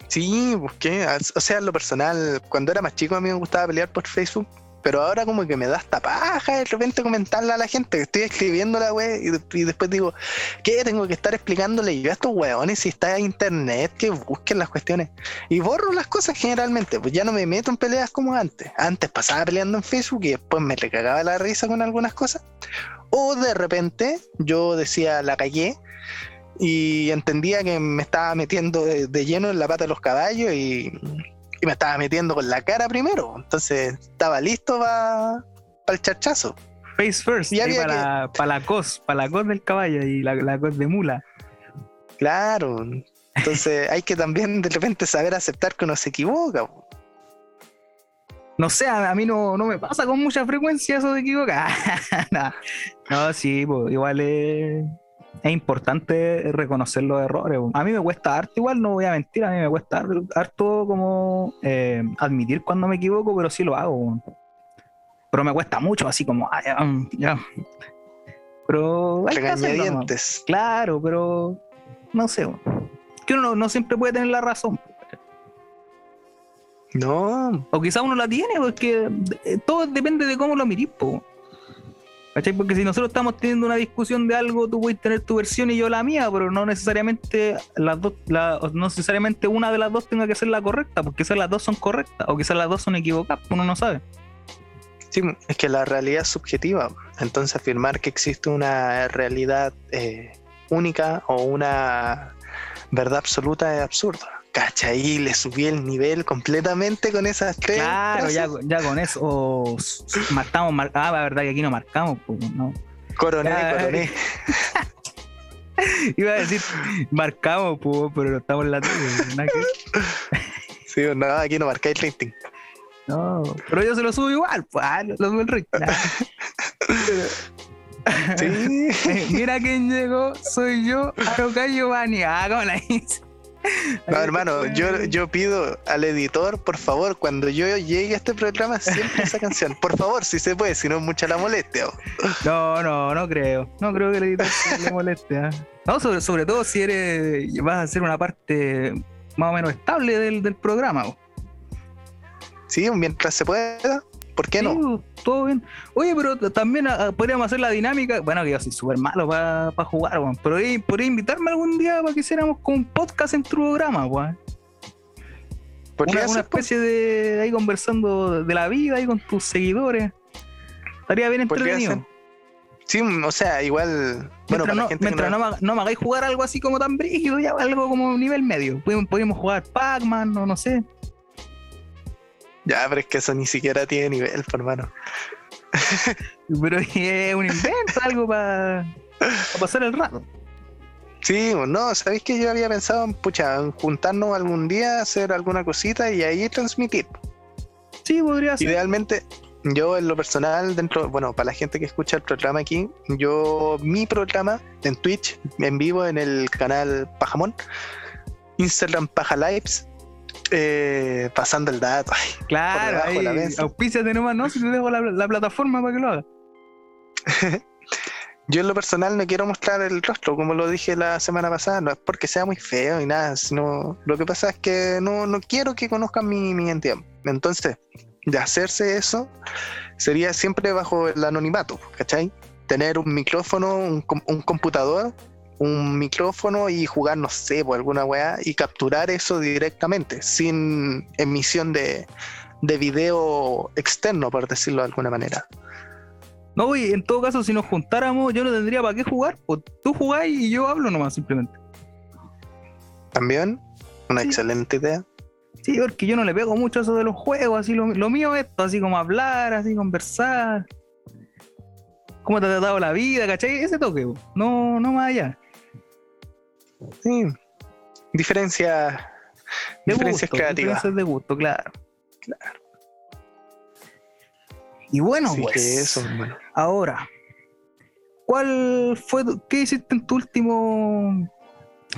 Sí, busqué, o sea, lo personal, cuando era más chico a mí me gustaba pelear por Facebook pero ahora como que me da esta paja de repente comentarle a la gente que estoy escribiendo la web y, después digo, ¿qué? Tengo que estar explicándole yo a estos weones si está en internet que busquen las cuestiones. Y borro las cosas generalmente, pues ya no me meto en peleas como antes. Antes pasaba peleando en Facebook y después me recagaba la risa con algunas cosas. O de repente yo decía, la callé y entendía que me estaba metiendo de lleno en la pata de los caballos y y me estaba metiendo con la cara primero. Entonces estaba listo para el chachazo. Face first, para, la cos, para la cos del caballo y la, la cos de mula. Claro. Entonces hay que también de repente saber aceptar que uno se equivoca. No sé, a, mí no, no, me pasa con mucha frecuencia eso de equivocar. no, sí, igual es, es importante reconocer los errores. A mí me cuesta harto, igual no voy a mentir, a mí me cuesta harto como eh, admitir cuando me equivoco, pero sí lo hago. Pero me cuesta mucho, así como, ah, ya, Pero hay que hacerlo, Claro, pero no sé. Que uno no, siempre puede tener la razón. No. O quizá uno la tiene, porque eh, todo depende de cómo lo mirís, po. ¿Cachai? Porque si nosotros estamos teniendo una discusión de algo, tú puedes tener tu versión y yo la mía, pero no necesariamente las dos, no necesariamente una de las dos tenga que ser la correcta, porque quizás las dos son correctas, o quizás las dos son equivocadas, uno no sabe. Sí, es que la realidad es subjetiva. Entonces afirmar que existe una realidad eh, única o una verdad absoluta es absurdo. ¿Cachai? Le subí el nivel completamente con esas tres. Claro, ya, ya, con eso. Oh, marcamos, mar ah, la verdad que aquí no marcamos, pues, no. Coroné, coroné. Iba a decir, marcamos, pues, pero no estamos en la tele. sí, nada, aquí no marcáis el rating. No, pero yo se lo subo igual, pues, ah, lo subo el rating. Sí. Mira quién llegó, soy yo, Aroca Giovanni. Ah, ¿cómo la hice? No, hermano, yo, yo pido al editor, por favor, cuando yo llegue a este programa, siempre esa canción. Por favor, si se puede, si no es mucha la molestia. No, no, no creo. No creo que el editor le moleste. ¿ah? No, sobre, sobre todo si eres vas a ser una parte más o menos estable del, del programa. Sí, mientras se pueda. ¿Por qué no? Todo bien. Oye, pero también ah, podríamos hacer la dinámica. Bueno, que yo soy súper malo para jugar, weón. Pero podría invitarme algún día para que hiciéramos con un podcast en tu programa, weón. Una, una especie de ahí conversando de la vida ahí con tus seguidores. Estaría bien entretenido. Sí, o sea, igual. Bueno, mientras, no, mientras no... no, me, hagáis jugar algo así como tan brígido, ya algo como nivel medio. Podríamos jugar Pac-Man o no sé. Ya, pero es que eso ni siquiera tiene nivel, hermano. pero es un invento, algo para pasar el rato. Sí, no, sabéis que yo había pensado en, pucha, juntarnos algún día, hacer alguna cosita y ahí transmitir. Sí, podría ser. Idealmente, yo en lo personal, dentro, bueno, para la gente que escucha el programa aquí, yo, mi programa en Twitch, en vivo en el canal Pajamón, Instagram Paja Lives, eh, pasando el dato. claro, ahí, de nomás, ¿no? Si te dejo la, plataforma para que lo haga. Yo en lo personal no quiero mostrar el rostro, como lo dije la semana pasada, no es porque sea muy feo y nada, sino lo que pasa es que no, quiero que conozcan mi, mi identidad. Entonces, de hacerse eso, sería siempre bajo el anonimato, ¿cachai? Tener un micrófono, un, un computador un micrófono y jugar, no sé, por alguna weá, y capturar eso directamente, sin emisión de, de video externo, por decirlo de alguna manera. No, y en todo caso, si nos juntáramos, yo no tendría para qué jugar. O tú jugáis y yo hablo nomás, simplemente. También, una excelente idea. Sí, porque yo no le pego mucho a eso de los juegos, así lo, mío es esto, así como hablar, así conversar. ¿Cómo te ha tratado la vida, cachai? Ese toque, no, no más allá. Sí. Diferencias creativas. Diferencias de gusto, claro. Claro. Y bueno, pues. eso, Ahora, ¿cuál fue, qué hiciste en tu último,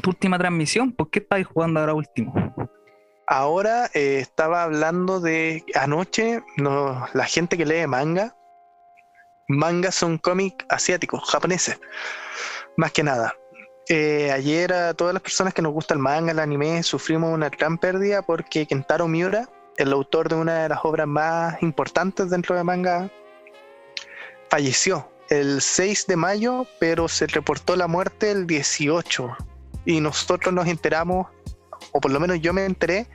tu última transmisión? ¿Por qué estabas jugando ahora último? Ahora eh, estaba hablando de anoche, no, la gente que lee manga. Manga son cómics asiáticos, japoneses, más que nada. Eh, ayer a todas las personas que nos gusta el manga, el anime, sufrimos una gran pérdida porque Kentaro Miura, el autor de una de las obras más importantes dentro de manga, falleció el 6 de mayo, pero se reportó la muerte el 18 y nosotros nos enteramos, o por lo menos yo me enteré,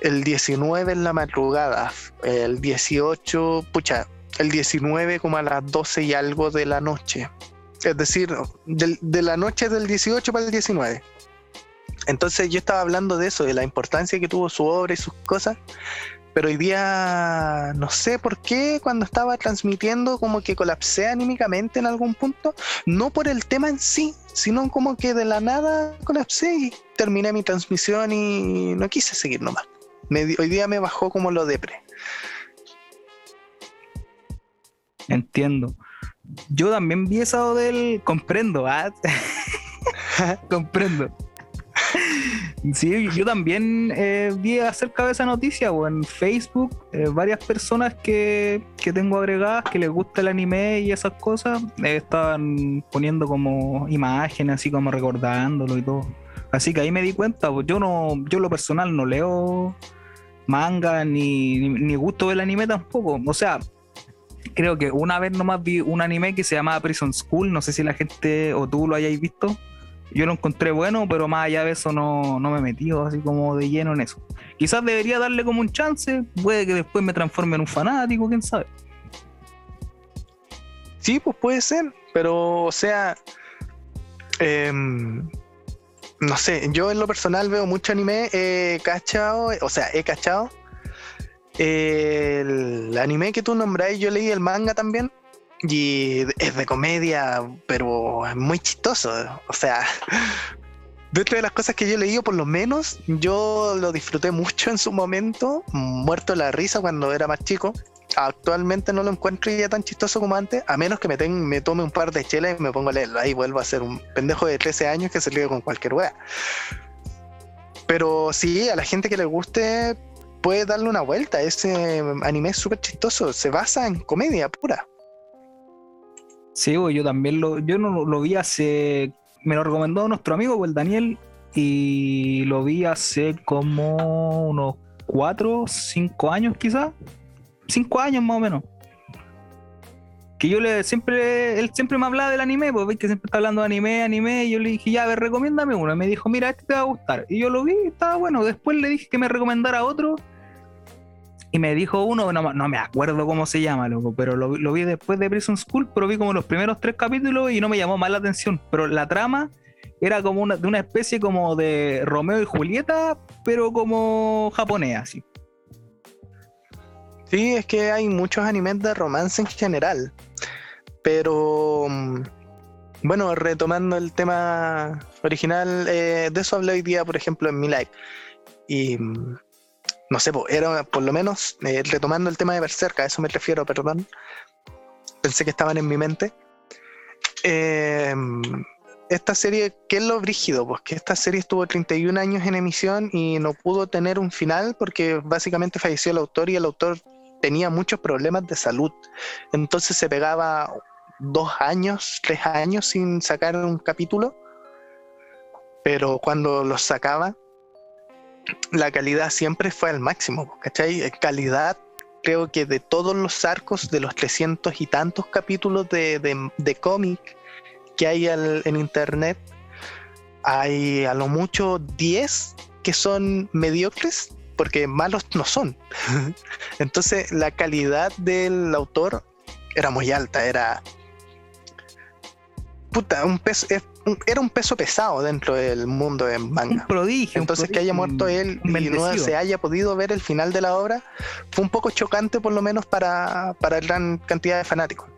el 19 en la madrugada, el 18, pucha, el 19 como a las 12 y algo de la noche es decir, de, la noche del 18 para el 19. Entonces yo estaba hablando de eso, de la importancia que tuvo su obra y sus cosas, pero hoy día no sé por qué cuando estaba transmitiendo como que colapsé anímicamente en algún punto, no por el tema en sí, sino como que de la nada colapsé y terminé mi transmisión y no quise seguir nomás. hoy día me bajó como lo depre. Entiendo. Yo también vi eso del. Comprendo, ¿ah? Comprendo. Sí, yo también eh, vi acerca de esa noticia o en Facebook eh, varias personas que, que, tengo agregadas que les gusta el anime y esas cosas eh, estaban poniendo como imágenes así como recordándolo y todo. Así que ahí me di cuenta, pues yo no, yo lo personal no leo manga ni, ni, ni gusto del anime tampoco. O sea, creo que una vez nomás vi un anime que se llamaba Prison School, no sé si la gente o tú lo hayáis visto. Yo lo encontré bueno, pero más allá de eso no, no me he metido así como de lleno en eso. Quizás debería darle como un chance, puede que después me transforme en un fanático, quién sabe. Sí, pues puede ser, pero o sea, em, no sé, yo en lo personal veo mucho anime, he cachado, o sea, he cachado. El anime que tú nombráis, yo leí el manga también. Y es de comedia, pero es muy chistoso. O sea, dentro de las cosas que yo he leído, por lo menos, yo lo disfruté mucho en su momento, muerto la risa cuando era más chico. Actualmente no lo encuentro ya tan chistoso como antes, a menos que me, me tome un par de chelas y me pongo a leerlo. Ahí vuelvo a ser un pendejo de 13 años que se ríe con cualquier wea. Pero sí, a la gente que le guste, puede darle una vuelta. Ese anime es súper chistoso, se basa en comedia pura. Sí, yo también lo, yo no lo vi hace, me lo recomendó nuestro amigo, el Daniel, y lo vi hace como unos 4, 5 años quizás, 5 años más o menos. Que yo le siempre, él siempre me hablaba del anime, veis que siempre está hablando de anime, anime, y yo le dije, ya, a ver, recomiéndame uno. Y me dijo, mira, este te va a gustar. Y yo lo vi, estaba bueno. Después le dije que me recomendara otro y me dijo uno, no, me acuerdo cómo se llama, loco, pero lo, vi después de Prison School, pero vi como los primeros tres capítulos y no me llamó más la atención. Pero la trama era como una, de una especie como de Romeo y Julieta, pero como japonés, así. Sí, es que hay muchos animes de romance en general. Pero mm, bueno, retomando el tema original, eh, de eso hablé hoy día, por ejemplo, en mi live. Y mm, no sé, era por lo menos, eh, retomando el tema de Berserk, a eso me refiero, perdón. Pensé que estaban en mi mente. Em, esta serie, ¿qué es lo brígido? Pues que esta serie estuvo 31 años en emisión y no pudo tener un final porque básicamente falleció el autor y el autor tenía muchos problemas de salud. Entonces se pegaba dos años, tres años sin sacar un capítulo. Pero cuando los sacaba, la calidad siempre fue al máximo, ¿cachai? Calidad, creo que de todos los arcos, de los 300 y tantos capítulos de, de, cómic que hay en internet, hay a lo mucho 10 que son mediocres, porque malos no son. Entonces la calidad del autor era muy alta, era... Puta, un peso, era un peso pesado dentro del mundo de manga. Un prodigio. Entonces que haya muerto él y no se haya podido ver el final de la obra fue un poco chocante por lo menos para, para gran cantidad de fanáticos.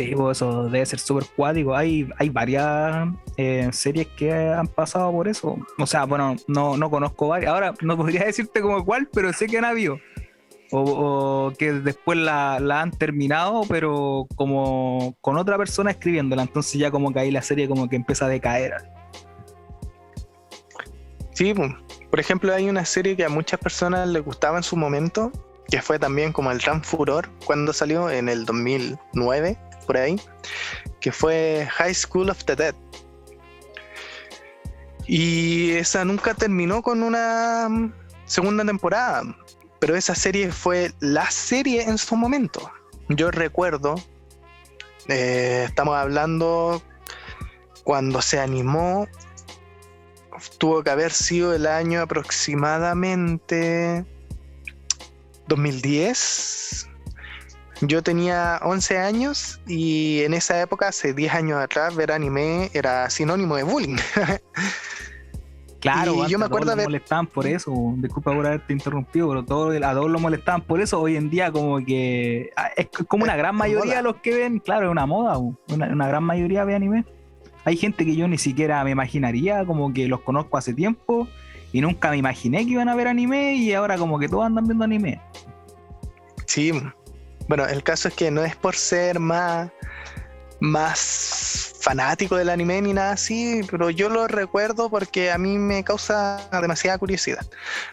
Sí, pues eso debe ser súper cuático. Hay, hay varias eh, series que han pasado por eso. O sea, bueno, no, no conozco varias. Ahora no podría decirte como cuál, pero sé que han habido o, que después la, han terminado, pero como con otra persona escribiéndola, entonces ya como que ahí la serie como que empieza a decaer. Sí, por ejemplo, hay una serie que a muchas personas les gustaba en su momento, que fue también como el gran furor cuando salió en el 2009, por ahí, que fue High School of the Dead. Y esa nunca terminó con una segunda temporada pero esa serie fue la serie en su momento. Yo recuerdo, eh, estamos hablando cuando se animó, tuvo que haber sido el año aproximadamente 2010. Yo tenía 11 años y en esa época, hace 10 años atrás, ver anime era sinónimo de bullying. Claro, yo me acuerdo de. molestaban por eso. Disculpa por haberte interrumpido, pero todo, a todos lo molestaban por eso. Hoy en día, como que. Ah, es como una gran mayoría de los que ven, claro, es una moda. Una, gran mayoría ve anime. Hay gente que yo ni siquiera me imaginaría, como que los conozco hace tiempo y nunca me imaginé que iban a ver anime y ahora, como que todos andan viendo anime. Sí, bueno, el caso es que no es por ser más más fanático del anime ni nada así, pero yo lo recuerdo porque a mí me causa demasiada curiosidad.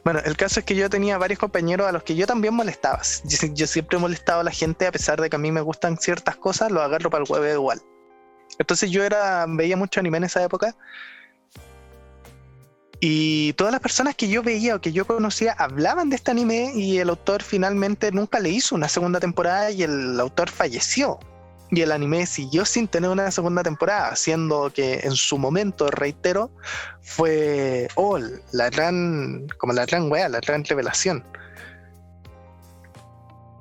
Bueno, el caso es que yo tenía varios compañeros a los que yo también molestaba. Yo, siempre he molestado a la gente, a pesar de que a mí me gustan ciertas cosas, lo agarro para el web igual. Entonces yo era, veía mucho anime en esa época. Y todas las personas que yo veía o que yo conocía hablaban de este anime y el autor finalmente nunca le hizo una segunda temporada y el autor falleció. Y el anime siguió sin tener una segunda temporada, siendo que en su momento, reitero, fue oh, la gran, como la gran wea, la gran revelación.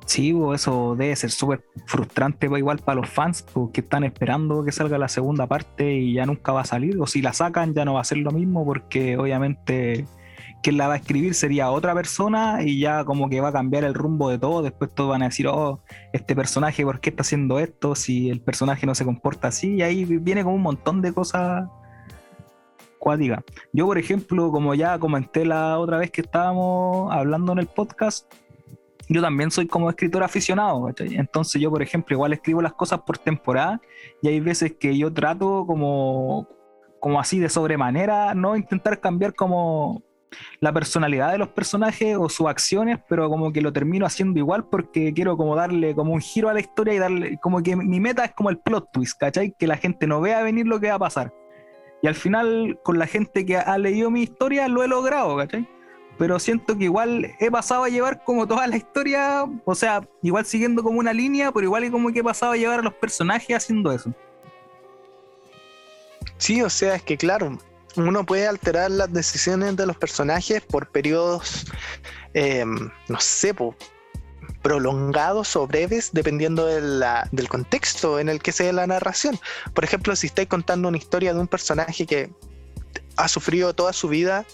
Sí, eso debe ser súper frustrante igual para los fans porque están esperando que salga la segunda parte y ya nunca va a salir. O si la sacan ya no va a ser lo mismo porque obviamente quien la va a escribir sería otra persona y ya como que va a cambiar el rumbo de todo. Después todos van a decir, oh, este personaje, ¿por qué está haciendo esto? Si el personaje no se comporta así. Y ahí viene como un montón de cosas cuáticas. Yo, por ejemplo, como ya comenté la otra vez que estábamos hablando en el podcast, yo también soy como escritor aficionado, Entonces yo, por ejemplo, igual escribo las cosas por temporada y hay veces que yo trato como, como así de sobremanera, no intentar cambiar como la personalidad de los personajes o sus acciones, pero como que lo termino haciendo igual porque quiero como darle como un giro a la historia y darle, como que mi meta es como el plot twist, ¿cachai? Que la gente no vea venir lo que va a pasar. Y al final, con la gente que ha leído mi historia, lo he logrado, ¿cachai? Pero siento que igual he pasado a llevar como toda la historia, o sea, igual siguiendo como una línea, pero igual como que he pasado a llevar a los personajes haciendo eso. Sí, o sea, es que claro, uno puede alterar las decisiones de los personajes por periodos, em, no sé, prolongados o breves, dependiendo del contexto en el que se dé la narración. Por ejemplo, si estáis contando una historia de un personaje que ha sufrido toda su vida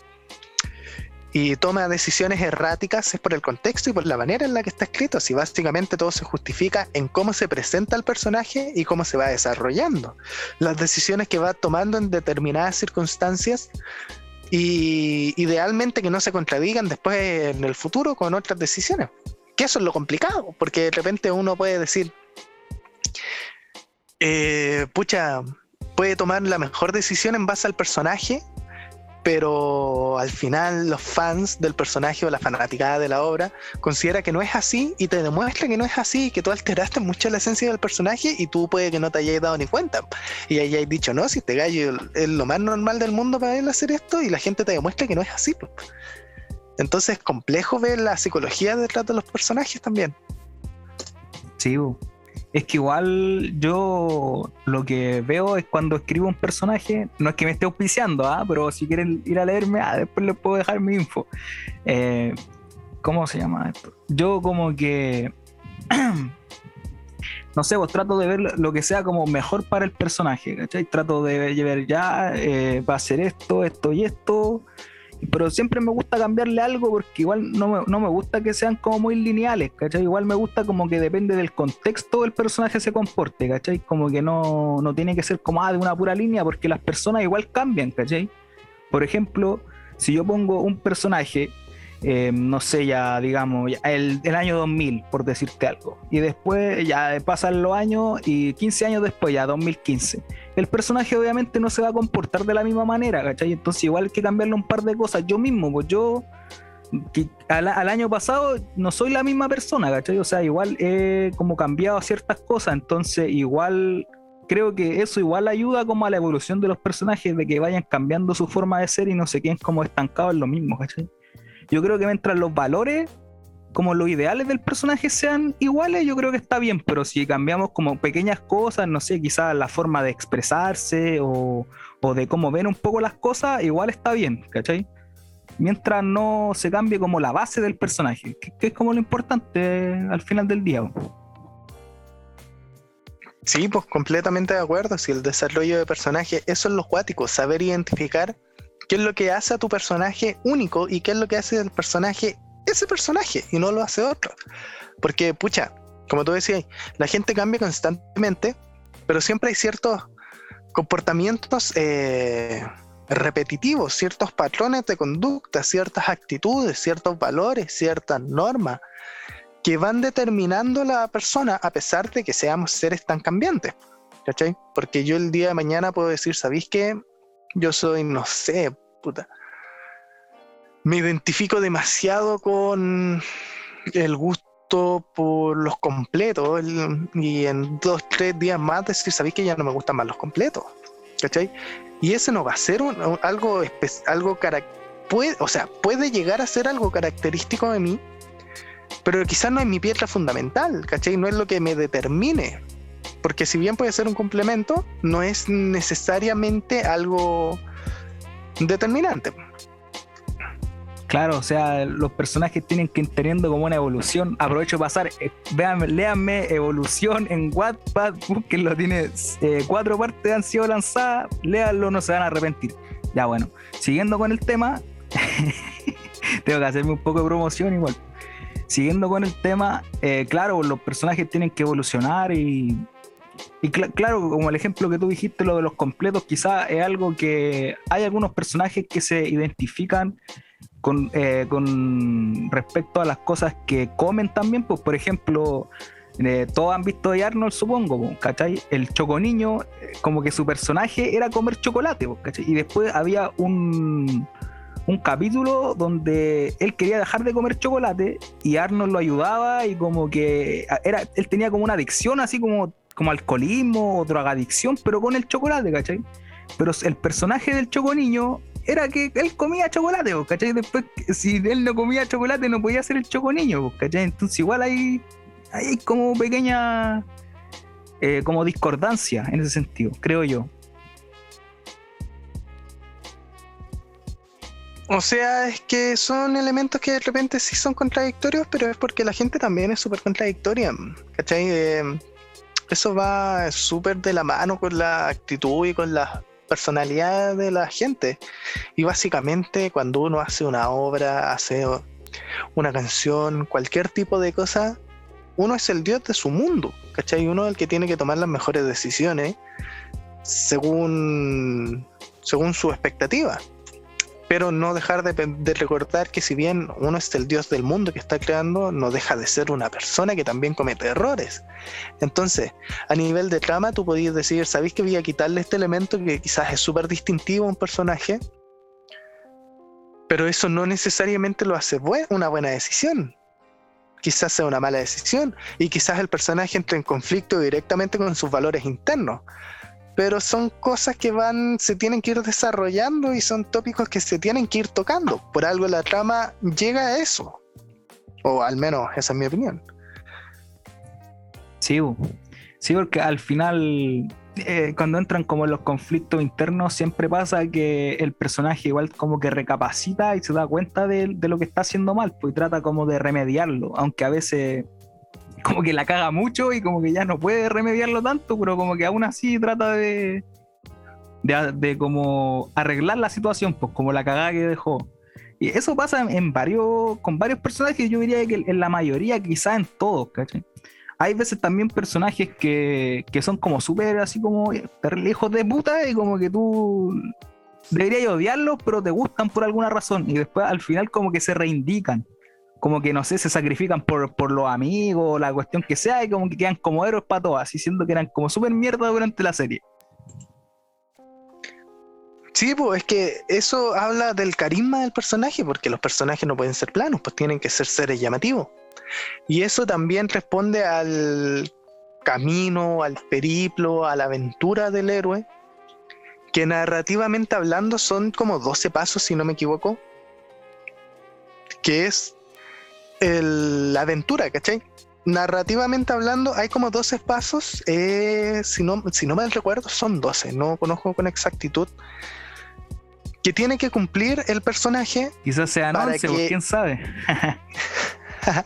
y toma decisiones erráticas es por el contexto y por la manera en la que está escrito. Si básicamente todo se justifica en cómo se presenta el personaje y cómo se va desarrollando. Las decisiones que va tomando en determinadas circunstancias y idealmente que no se contradigan después en el futuro con otras decisiones. Que eso es lo complicado, porque de repente uno puede decir, eh, pucha, puede tomar la mejor decisión en base al personaje pero al final los fans del personaje o la fanaticada de la obra considera que no es así y te demuestra que no es así, que tú alteraste mucho la esencia del personaje y tú puede que no te hayas dado ni cuenta. Y hayas dicho, no, si este gallo es lo más normal del mundo para él hacer esto y la gente te demuestra que no es así. Entonces es complejo ver la psicología detrás de los personajes también. Sí, es que igual yo lo que veo es cuando escribo un personaje, no es que me esté auspiciando, ¿ah? pero si quieren ir a leerme, ah, después les puedo dejar mi info. Eh, ¿Cómo se llama esto? Yo como que, no sé, vos pues trato de ver lo que sea como mejor para el personaje, ¿cachai? Trato de ver ya, eh, va a ser esto, esto y esto pero siempre me gusta cambiarle algo porque igual no me, no me gusta que sean como muy lineales, ¿cachai? Igual me gusta como que depende del contexto del personaje se comporte, ¿cachai? Como que no, no tiene que ser como ah, de una pura línea porque las personas igual cambian, ¿cachai? Por ejemplo, si yo pongo un personaje eh, no sé, ya digamos, el, el, año 2000, por decirte algo. Y después ya pasan los años y 15 años después, ya 2015. El personaje obviamente no se va a comportar de la misma manera, ¿cachai? Entonces igual hay que cambiarle un par de cosas. Yo mismo, pues yo al, al, año pasado no soy la misma persona, ¿cachai? O sea, igual he como cambiado ciertas cosas, entonces igual creo que eso igual ayuda como a la evolución de los personajes, de que vayan cambiando su forma de ser y no se queden como estancados en lo mismo, ¿cachai? Yo creo que mientras los valores, como los ideales del personaje sean iguales, yo creo que está bien, pero si cambiamos como pequeñas cosas, no sé, quizás la forma de expresarse o, de cómo ven un poco las cosas, igual está bien, ¿cachai? Mientras no se cambie como la base del personaje, que, es como lo importante al final del día. Sí, pues completamente de acuerdo. Si el desarrollo de personaje, eso es lo cuático, saber identificar qué es lo que hace a tu personaje único y qué es lo que hace del personaje ese personaje y no lo hace otro. Porque, pucha, como tú decías, la gente cambia constantemente, pero siempre hay ciertos comportamientos eh, repetitivos, ciertos patrones de conducta, ciertas actitudes, ciertos valores, ciertas normas que van determinando la persona a pesar de que seamos seres tan cambiantes. ¿Cachai? Porque yo el día de mañana puedo decir, ¿sabéis qué? Yo soy, no sé, puta. Me identifico demasiado con el gusto por los completos y en dos, tres días más decir, sabéis que ya no me gustan más los completos. ¿Cachai? Y ese no va a ser algo, algo puede, o sea, puede llegar a ser algo característico de mí, pero quizás no es mi piedra fundamental, ¿cachai? No es lo que me determine. Porque si bien puede ser un complemento, no es necesariamente algo determinante. Claro, o sea, los personajes tienen que ir teniendo como una evolución. Aprovecho de pasar, eh, vean, léanme Evolución en Wattpad, búsquenlo, tiene eh, cuatro partes han sido lanzadas, léanlo, no se van a arrepentir. Ya bueno, siguiendo con el tema, tengo que hacerme un poco de promoción igual. Siguiendo con el tema, eh, claro, los personajes tienen que evolucionar y, y claro, como el ejemplo que tú dijiste, lo de los completos, quizás es algo que hay algunos personajes que se identifican con, eh, con respecto a las cosas que comen también, pues por ejemplo, eh, todos han visto de Arnold, supongo, pues, ¿cachai? El Choconiño, eh, como que su personaje era comer chocolate, pues, ¿cachai? Y después había un, un capítulo donde él quería dejar de comer chocolate y Arnold lo ayudaba y como que era, él tenía como una adicción así como, como alcoholismo o drogadicción, pero con el chocolate, ¿cachai? Pero el personaje del Choconiño era que él comía chocolate, ¿cachai? Después, si él no comía chocolate, no podía ser el choconiño, ¿cachai? Entonces, igual hay, hay como pequeña eh, como discordancia en ese sentido, creo yo. O sea, es que son elementos que de repente sí son contradictorios, pero es porque la gente también es súper contradictoria, ¿cachai? Eh, eso va súper de la mano con la actitud y con las personalidad de la gente. Y básicamente cuando uno hace una obra, hace una canción, cualquier tipo de cosa, uno es el dios de su mundo, ¿cachai? Uno es el que tiene que tomar las mejores decisiones según, según su expectativa pero no dejar de, recordar que si bien uno es el dios del mundo que está creando, no deja de ser una persona que también comete errores. Entonces, a nivel de trama, tú podías decir, ¿sabéis que voy a quitarle este elemento que quizás es súper distintivo a un personaje? Pero eso no necesariamente lo hace una buena decisión. Quizás sea una mala decisión y quizás el personaje entre en conflicto directamente con sus valores internos pero son cosas que van, se tienen que ir desarrollando y son tópicos que se tienen que ir tocando. Por algo la trama llega a eso. O al menos esa es mi opinión. Sí, sí porque al final, eh, cuando entran como los conflictos internos, siempre pasa que el personaje igual como que recapacita y se da cuenta de, de lo que está haciendo mal, pues trata como de remediarlo, aunque a veces como que la caga mucho y como que ya no puede remediarlo tanto, pero como que aún así trata de, de, como arreglar la situación, pues como la cagada que dejó. Y eso pasa en, varios, con varios personajes, yo diría que en la mayoría, quizás en todos, ¿cachai? Hay veces también personajes que, que son como súper así como hijos de puta y como que tú deberías odiarlos, pero te gustan por alguna razón y después al final como que se reindican como que no sé, se sacrifican por, por los amigos, la cuestión que sea, y como que quedan como héroes para todas, así siendo que eran como súper mierda durante la serie. Sí, pues es que eso habla del carisma del personaje, porque los personajes no pueden ser planos, pues tienen que ser seres llamativos. Y eso también responde al camino, al periplo, a la aventura del héroe, que narrativamente hablando son como 12 pasos, si no me equivoco, que es la aventura, ¿cachai? Narrativamente hablando, hay como 12 pasos, eh, si, no, si no me recuerdo, son 12, no conozco con exactitud, que tiene que cumplir el personaje. Quizás sean 11, pues, quién sabe.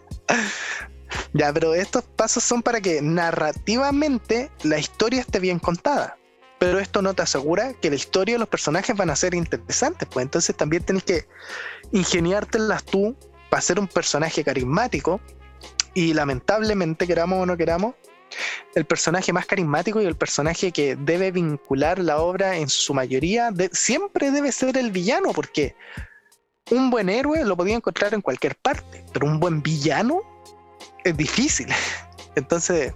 ya, pero estos pasos son para que narrativamente la historia esté bien contada. Pero esto no te asegura que la historia y los personajes van a ser interesantes, pues entonces también tienes que ingeniártelas tú para ser un personaje carismático y lamentablemente, queramos o no queramos, el personaje más carismático y el personaje que debe vincular la obra en su mayoría siempre debe ser el villano, porque un buen héroe lo podía encontrar en cualquier parte, pero un buen villano es difícil. Entonces,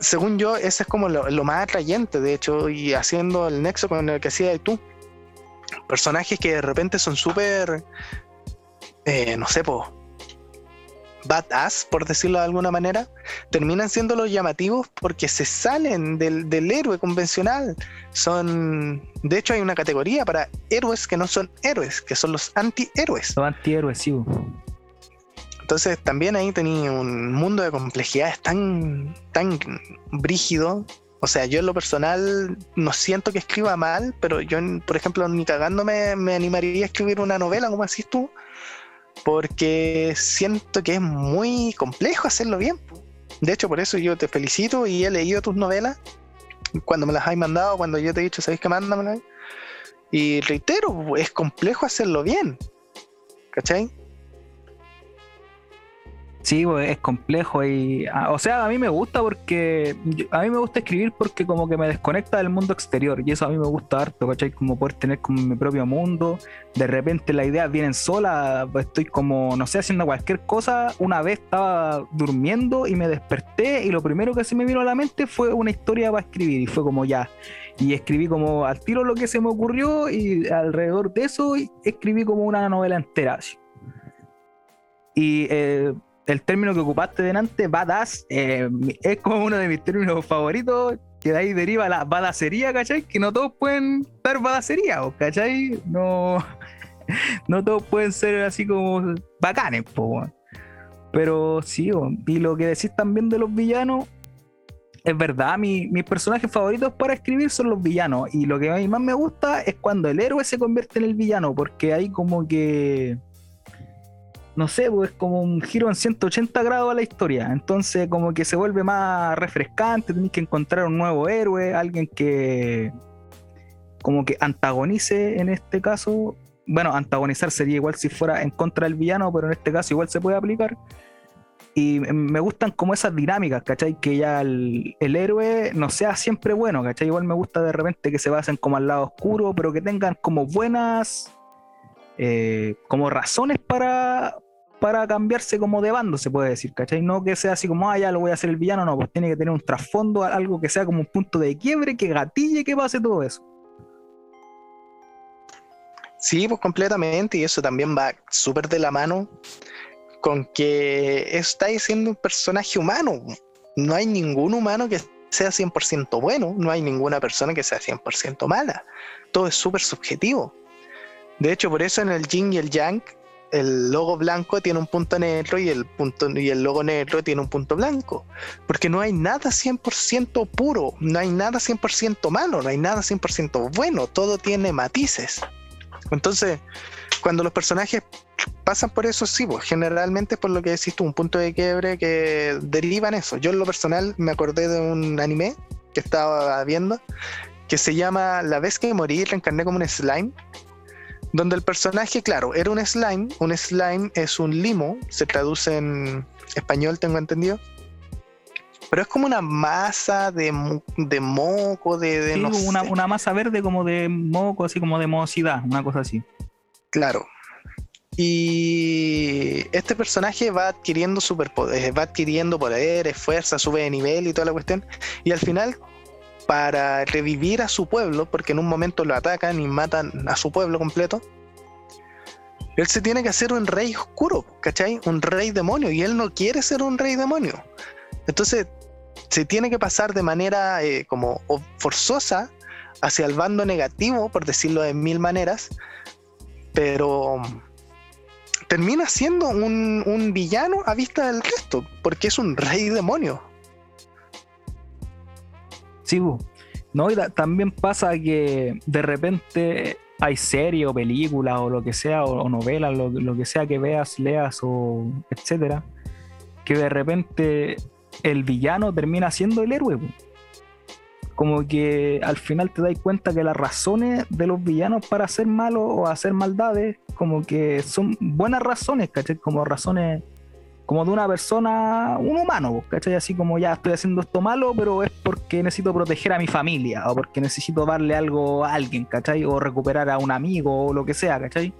según yo, ese es como lo, lo, más atrayente, de hecho, y haciendo el nexo con el que hacía tú personajes que de repente son súper, eh, no sé, po, badass, por decirlo de alguna manera, terminan siendo los llamativos porque se salen del, héroe convencional. Son, de hecho, hay una categoría para héroes que no son héroes, que son los antihéroes. Los antihéroes, sí. Entonces también ahí tenía un mundo de complejidades tan, tan brígido O sea, yo en lo personal no siento que escriba mal, pero yo, por ejemplo, ni cagándome me animaría a escribir una novela, como decís tú, porque siento que es muy complejo hacerlo bien. De hecho, por eso yo te felicito y he leído tus novelas cuando me las has mandado, cuando yo te he dicho, ¿sabéis que mándamela? Y reitero, es complejo hacerlo bien. ¿Cachai? Sí, pues, es complejo y, ah, o sea, a mí me gusta porque, a mí me gusta escribir porque como que me desconecta del mundo exterior y eso a mí me gusta harto, ¿cachai? Como poder tener como mi propio mundo, de repente las ideas vienen solas, estoy como, no sé, haciendo cualquier cosa, una vez estaba durmiendo y me desperté y lo primero que se me vino a la mente fue una historia para escribir y fue como ya, y escribí como al tiro lo que se me ocurrió y alrededor de eso escribí como una novela entera. Y eh, el término que ocupaste delante, badass, eh, es como uno de mis términos favoritos, que de ahí deriva la badacería, ¿cachai? Que no todos pueden dar badacería, ¿cachai? No, no todos pueden ser así como bacanes, po, pero sí, y lo que decís también de los villanos, es verdad, mi, mis personajes favoritos para escribir son los villanos. Y lo que a mí más me gusta es cuando el héroe se convierte en el villano, porque hay como que no sé, pues es como un giro en 180 grados a la historia. Entonces, como que se vuelve más refrescante, tenés que encontrar un nuevo héroe, alguien que como que antagonice en este caso. Bueno, antagonizar sería igual si fuera en contra del villano, pero en este caso igual se puede aplicar. Y me gustan como esas dinámicas, ¿cachai? Que ya el, héroe no sea siempre bueno, ¿cachai? Igual me gusta de repente que se basen como al lado oscuro, pero que tengan como buenas, eh, como razones para, para cambiarse como de bando, se puede decir, ¿cachai? No que sea así como, ah, ya lo voy a hacer el villano, no, pues tiene que tener un trasfondo, algo que sea como un punto de quiebre, que gatille, que pase todo eso. Sí, pues completamente, y eso también va súper de la mano con que estáis siendo un personaje humano. No hay ningún humano que sea 100% bueno, no hay ninguna persona que sea 100% mala. Todo es súper subjetivo. De hecho, por eso en el yin y el yang el logo blanco tiene un punto negro y el, punto, y el logo negro tiene un punto blanco. Porque no hay nada 100% puro, no hay nada 100% malo, no hay nada 100% bueno, todo tiene matices. Entonces, cuando los personajes pasan por eso, sí, pues generalmente por lo que decís tú, un punto de quiebre que deriva en eso. Yo en lo personal me acordé de un anime que estaba viendo que se llama La vez que morí reencarné como un slime donde el personaje, claro, era un slime, un slime es un limo, se traduce en español, tengo entendido, pero es como una masa de, moco, de... sí, una, una, masa verde como de moco, así como de mohosidad, una cosa así. Claro. Y este personaje va adquiriendo superpoderes, va adquiriendo poderes, fuerza, sube de nivel y toda la cuestión. Y al final para revivir a su pueblo, porque en un momento lo atacan y matan a su pueblo completo, él se tiene que hacer un rey oscuro, ¿cachai? Un rey demonio, y él no quiere ser un rey demonio. Entonces, se tiene que pasar de manera eh, como forzosa hacia el bando negativo, por decirlo de mil maneras, pero termina siendo un villano a vista del resto, porque es un rey demonio. Sí, no, y también pasa que de repente hay serie o película o lo que sea, o, novela, lo, que sea que veas, leas o etcétera, que de repente el villano termina siendo el héroe. Como que al final te das cuenta que las razones de los villanos para hacer malos o hacer maldades, como que son buenas razones, ¿cachai? Como razones como de una persona, un humano, ¿cachai? Así como ya estoy haciendo esto malo, pero es porque necesito proteger a mi familia, o porque necesito darle algo a alguien, ¿cachai? O recuperar a un amigo, o lo que sea, ¿cachai?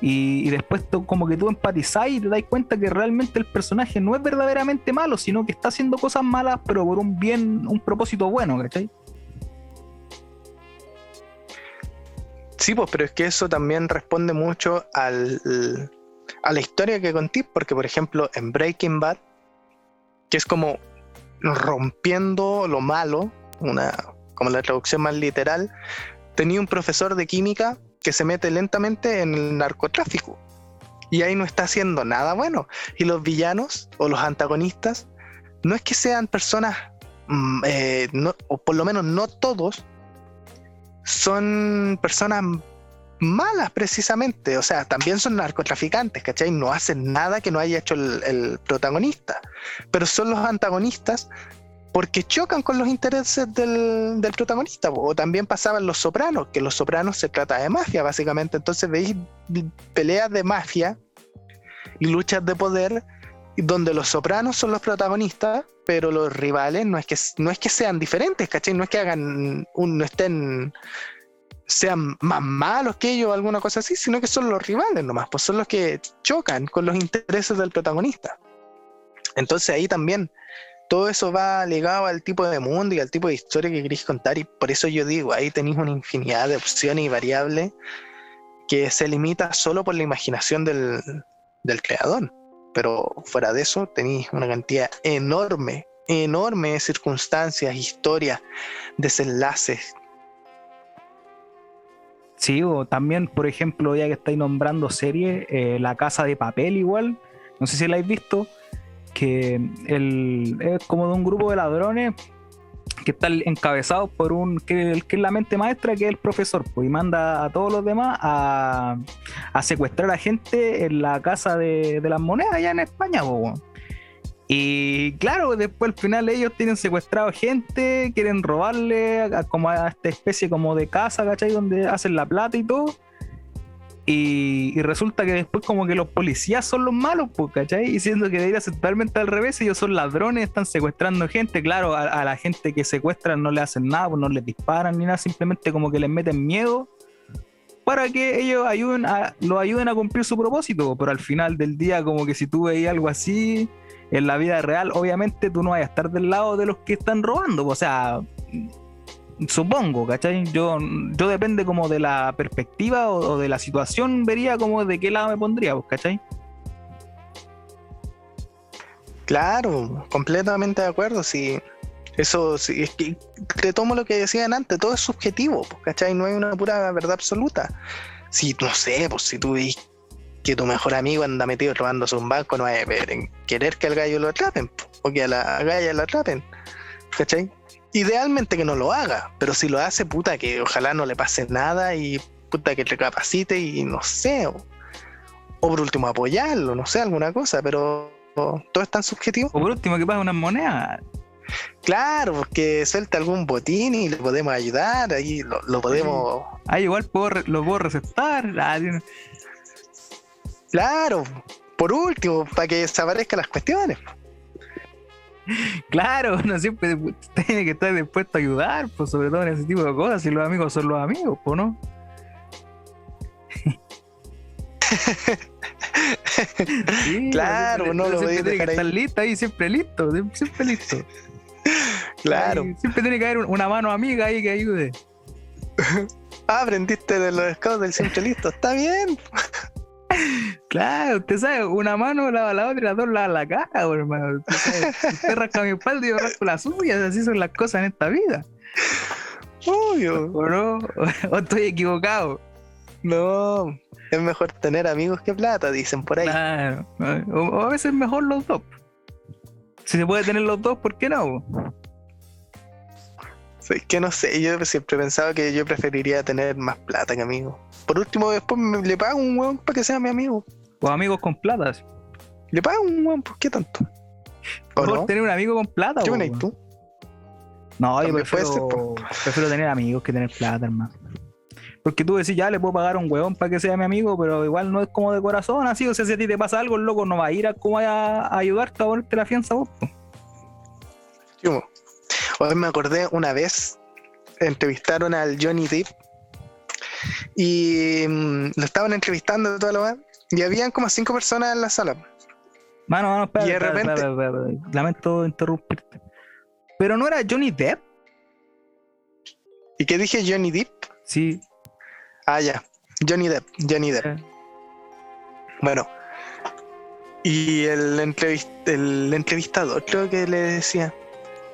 Y, después como que tú empatizás y te das cuenta que realmente el personaje no es verdaderamente malo, sino que está haciendo cosas malas, pero por un bien, un propósito bueno, ¿cachai? Sí, pues, pero es que eso también responde mucho al, a la historia que conté, porque por ejemplo en Breaking Bad, que es como rompiendo lo malo, una, como la traducción más literal, tenía un profesor de química que se mete lentamente en el narcotráfico. Y ahí no está haciendo nada bueno. Y los villanos o los antagonistas no es que sean personas mm, eh, no, o por lo menos no todos, son personas malas precisamente, o sea, también son narcotraficantes, ¿cachai? No hacen nada que no haya hecho el, protagonista, pero son los antagonistas porque chocan con los intereses del, protagonista. O también pasaban los sopranos, que los sopranos se trata de mafia, básicamente. Entonces veis peleas de mafia y luchas de poder donde los sopranos son los protagonistas, pero los rivales no es que, no es que sean diferentes, ¿cachai? No es que hagan un, no estén sean más malos que ellos o alguna cosa así, sino que son los rivales nomás, pues son los que chocan con los intereses del protagonista. Entonces ahí también todo eso va ligado al tipo de mundo y al tipo de historia que queréis contar y por eso yo digo, ahí tenéis una infinidad de opciones y variables que se limita solo por la imaginación del, del creador. Pero fuera de eso tenéis una cantidad enorme, enorme de circunstancias, historias, desenlaces, Sí, o también, por ejemplo, ya que estáis nombrando series, eh, La Casa de Papel igual, no sé si la habéis visto, que el, es como de un grupo de ladrones que están encabezados por un, que, es la mente maestra, que es el profesor, pues, y manda a todos los demás a, a secuestrar a gente en la Casa de, de las Monedas allá en España, pues, y claro, después al final ellos tienen secuestrado gente, quieren robarle a, como a esta especie como de casa, ¿cachai? Donde hacen la plata y todo. Y, resulta que después como que los policías son los malos, pues, ¿cachai? Y siendo que debería ser totalmente al revés, ellos son ladrones, están secuestrando gente, claro, a, la gente que secuestran no le hacen nada, pues no les disparan ni nada, simplemente como que les meten miedo para que ellos ayuden a, lo ayuden a cumplir su propósito, pero al final del día como que si tú veías algo así, en la vida real, obviamente tú no vas a estar del lado de los que están robando. O sea, supongo, ¿cachai? Yo, yo depende como de la perspectiva o, de la situación, vería como de qué lado me pondría, ¿cachai? Claro, completamente de acuerdo. Si eso, si, es que te tomo lo que decían antes, todo es subjetivo, ¿cachai? No hay una pura verdad absoluta. Si, no sé, pues si tú que tu mejor amigo anda metido robándose un banco, no hay querer que al gallo lo atrapen o que a la galla lo atrapen. ¿Cachai? Idealmente que no lo haga, pero si lo hace, puta, que ojalá no le pase nada y puta que recapacite y no sé, o, por último apoyarlo, no sé, alguna cosa, pero todo es tan subjetivo. O por último que pague unas monedas. Claro, porque suelta algún botín y le podemos ayudar, ahí lo, podemos. Ah, igual lo puedo receptar. Ah, Claro, por último, para que desaparezcan las cuestiones. Claro, uno siempre tiene que estar dispuesto a ayudar, pues sobre todo en ese tipo de cosas, si los amigos son los amigos, pues no. claro, no lo siempre tiene que estar listo ahí, siempre listo, siempre listo. claro. siempre tiene que haber una mano amiga ahí que ayude. ah, aprendiste de los scouts del siempre listo, está bien. Claro, usted sabe, una mano lava la otra y las dos lava la cara, hermano. Usted, rasca mi espalda y yo rasco las suyas, así son las cosas en esta vida. Obvio. ¿O no? ¿O estoy equivocado? No, es mejor tener amigos que plata, dicen por ahí. Claro. O, a veces es mejor los dos. Si se puede tener los dos, ¿por qué no? Es que no sé, yo siempre he pensado que yo preferiría tener más plata que amigos. Por último, después le pago un weón para que sea mi amigo. O amigos con plata. Le pago un weón, ¿por qué tanto? ¿Por tener un amigo con plata? ¿Qué tú? No, yo prefiero, prefiero tener amigos que tener plata, hermano. Porque tú decís, ya le puedo pagar un huevón para que sea mi amigo, pero igual no es como de corazón, así. O sea, si a ti te pasa algo, el loco no va a ir a, como a, ayudarte a ponerte la fianza vos. Hoy me acordé una vez, entrevistaron al Johnny Depp y mm, lo estaban entrevistando de toda la y habían como cinco personas en la sala. Mano, mano, espera, y de repente... lamento interrumpirte. Pero no era Johnny Depp. ¿Y qué dije Johnny Depp? Sí. Ah, ya. Johnny Depp, Johnny Depp. Bueno. Y el, el entrevistador creo que le decía,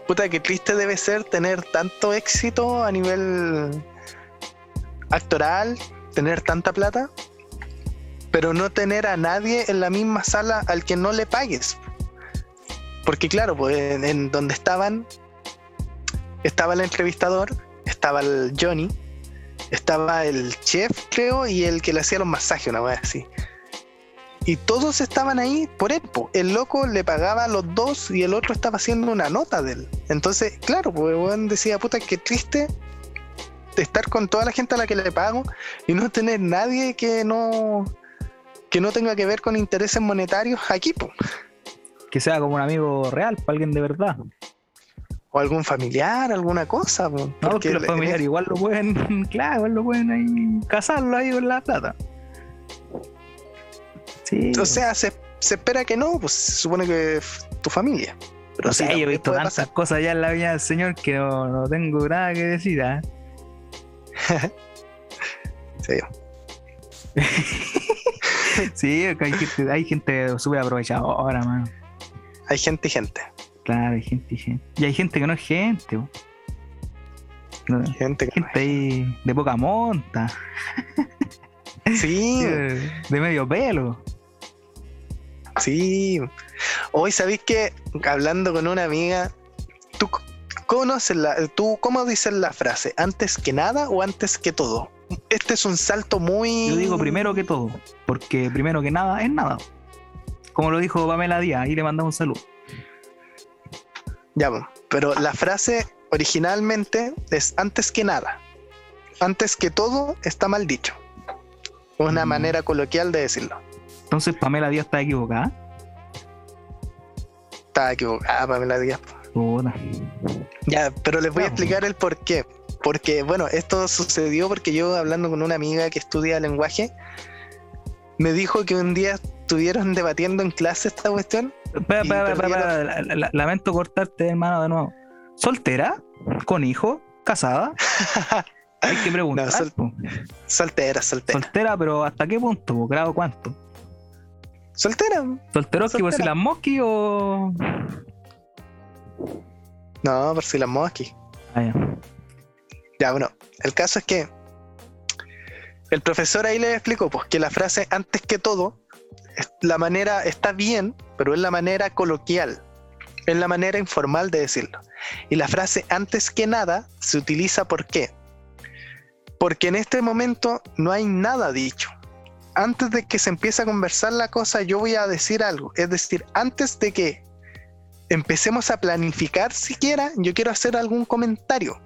puta, qué triste debe ser tener tanto éxito a nivel actoral, tener tanta plata, pero no tener a nadie en la misma sala al que no le pagues. Porque claro, pues en, donde estaban estaba el entrevistador, estaba el Johnny, estaba el chef, creo, y el que le hacía los masajes, una vez así. Y todos estaban ahí por él. El loco le pagaba a los dos y el otro estaba haciendo una nota de él. Entonces, claro, pues el decía, puta, qué triste estar con toda la gente a la que le pago y no tener nadie que no que no tenga que ver con intereses monetarios aquí, pues. Que sea como un amigo real, para alguien de verdad. O algún familiar, alguna cosa. No, porque los familiares igual lo pueden, claro, igual lo pueden ahí casarlo ahí con la plata. Sí. O sea, se, espera que no, pues se supone que es tu familia. Pero o sea, yo he visto tantas cosas ya en la vida del Señor que no, tengo nada que decir. ¿eh? sí. sí, hay gente, hay gente súper aprovechadora, mano. Hay gente y gente. Claro, hay gente y gente. Y hay gente que no es gente. gente que gente ahí de poca monta. Sí. de medio pelo. Sí. Hoy sabéis que hablando con una amiga, ¿tú conoces la, tú cómo dices la frase? ¿Antes que nada o antes que todo? Este es un salto muy. Yo digo primero que todo, porque primero que nada es nada. Como lo dijo Pamela Díaz, ahí le mandamos un saludo. Ya, pero la frase originalmente es antes que nada. Antes que todo está mal dicho. Una mm. manera coloquial de decirlo. Entonces Pamela Díaz está equivocada. Está equivocada Pamela Díaz. Ya, pero les voy a explicar el por qué. Porque, bueno, esto sucedió porque yo hablando con una amiga que estudia lenguaje, me dijo que un día estuvieron debatiendo en clase esta cuestión. Espera, espera, espera, lamento cortarte, hermano, de nuevo. ¿Soltera? ¿Con hijo? ¿Casada? Hay que preguntar. soltera, soltera. Soltera, pero ¿hasta qué punto? ¿Grado cuánto? Soltera. ¿Solteroski por si las mosqui o.? No, por si las mosqui. Ah, ya. Ya, bueno, el caso es que el profesor ahí le explicó pues, que la frase antes que todo, la manera está bien, pero es la manera coloquial, es la manera informal de decirlo. Y la frase antes que nada se utiliza ¿por qué? Porque en este momento no hay nada dicho antes de que se empiece a conversar la cosa, yo voy a decir algo. Es decir, antes de que empecemos a planificar siquiera, yo quiero hacer algún comentario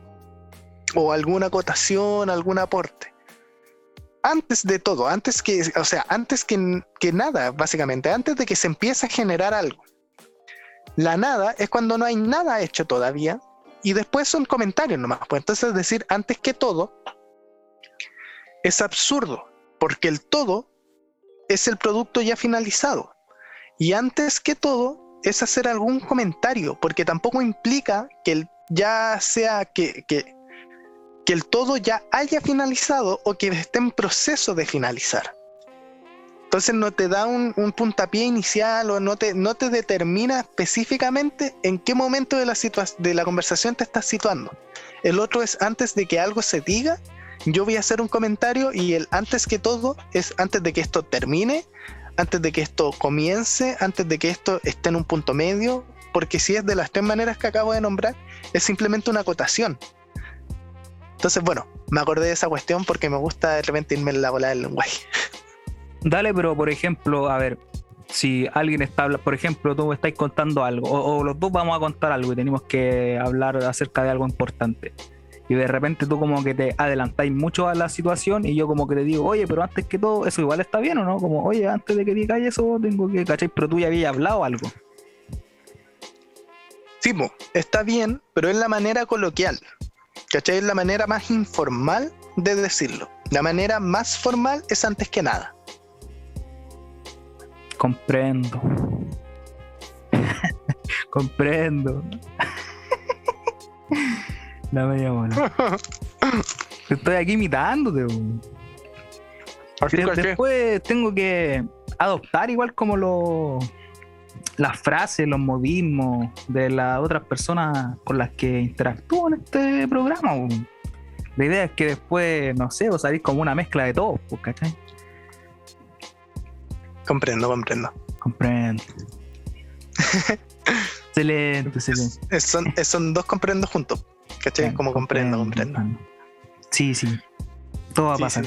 o alguna acotación, algún aporte. Antes de todo, antes que, o sea, antes que, que nada, básicamente, antes de que se empiece a generar algo. La nada es cuando no hay nada hecho todavía y después son comentarios nomás. Pues entonces decir antes que todo es absurdo porque el todo es el producto ya finalizado. Y antes que todo es hacer algún comentario, porque tampoco implica que el ya sea que, que, el todo ya haya finalizado o que esté en proceso de finalizar. Entonces no te da un, puntapié inicial o no te, no te determina específicamente en qué momento de la, de la conversación te estás situando. El otro es antes de que algo se diga, yo voy a hacer un comentario y el antes que todo es antes de que esto termine, antes de que esto comience, antes de que esto esté en un punto medio, porque si es de las tres maneras que acabo de nombrar, es simplemente una acotación. Entonces, bueno, me acordé de esa cuestión porque me gusta de repente irme en la bola del lenguaje. Dale, pero por ejemplo, a ver, si alguien está, por ejemplo, tú estáis contando algo, o, o, los dos vamos a contar algo y tenemos que hablar acerca de algo importante y de repente tú como que te adelantáis mucho a la situación y yo como que te digo, oye, pero antes que todo, eso igual está bien o no? Como, oye, antes de que diga eso, tengo que, ¿cachai? Pero tú ya habías hablado algo. Sí, está bien, pero es la manera coloquial, ¿cachai? Es la manera más informal de decirlo. La manera más formal es antes que nada. Comprendo. Comprendo. La media bola. Estoy aquí imitándote. Después tengo que adoptar igual como lo, las frases, los modismos de las otras personas con las que interactúo en este programa. La idea es que después, no sé, vos salís como una mezcla de todo, ¿cachai? Comprendo, comprendo. Comprendo. excelente, excelente. Son, son dos comprendo juntos. ¿Cachai? Como comprendo, comprendo. Sí, sí. Todo va a pasar.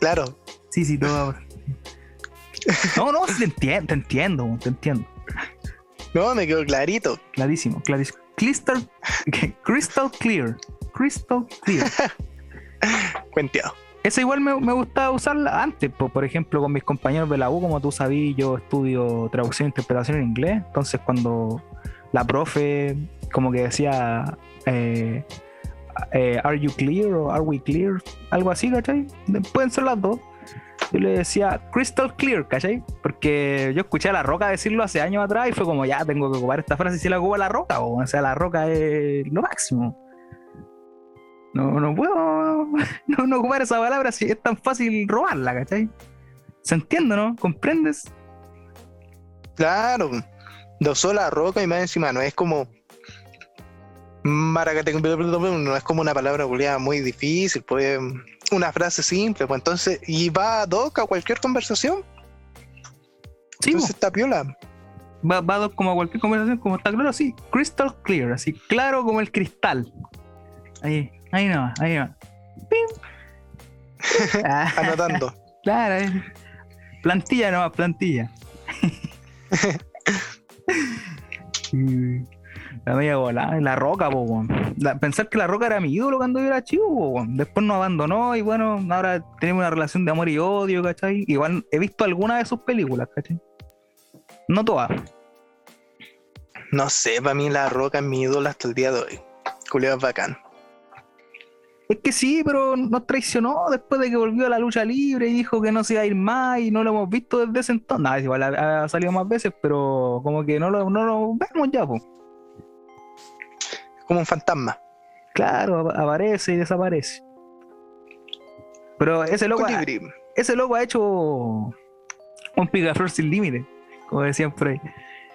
Claro. Sí, sí, todo va a pasar. No, no, te entiendo, te entiendo, te entiendo. No, me quedó clarito. Clarísimo, clarísimo. Crystal, crystal clear. Crystal clear. Cuenteado. Esa igual me, me, gustaba usarla antes, por, ejemplo, con mis compañeros de la U, como tú sabías, yo estudio traducción e interpretación en inglés, entonces cuando la profe como que decía, eh, eh, ¿Are you clear? o ¿Are we clear? Algo así, ¿cachai? Pueden ser las dos. Yo le decía crystal clear, ¿cachai? Porque yo escuché a La Roca decirlo hace años atrás y fue como, ya, tengo que ocupar esta frase si la ocupa La Roca, o, sea, La Roca es lo máximo. No, no puedo no, no ocupar esa palabra si es tan fácil robarla, ¿cachai? ¿Se entiende, no? ¿Comprendes? Claro, lo usó La Roca y más encima no es como no es como una palabra muy difícil, pues una frase simple, pues entonces, y va a doc a cualquier conversación. Sí, entonces está piola. Va, va a doc como a cualquier conversación, como está claro, así, crystal clear, así, claro como el cristal. Ahí, ahí no, ahí no. Anotando. claro, eh. plantilla nomás, plantilla. La media bola, la roca, po, Pensar que la roca era mi ídolo cuando yo era chivo, po, Después nos abandonó y bueno, ahora tenemos una relación de amor y odio, ¿cachai? Igual he visto algunas de sus películas, ¿cachai? No todas. No sé, para mí la roca es mi ídolo hasta el día de hoy. Julio es bacán. Es que sí, pero nos traicionó después de que volvió a la lucha libre y dijo que no se iba a ir más y no lo hemos visto desde ese entonces. Nada, igual ha, salido más veces, pero como que no lo, no lo vemos ya, pues como un fantasma. Claro, aparece y desaparece. Pero ese loco, ha, ese loco ha hecho un pigaflor sin límite, como decían por ahí.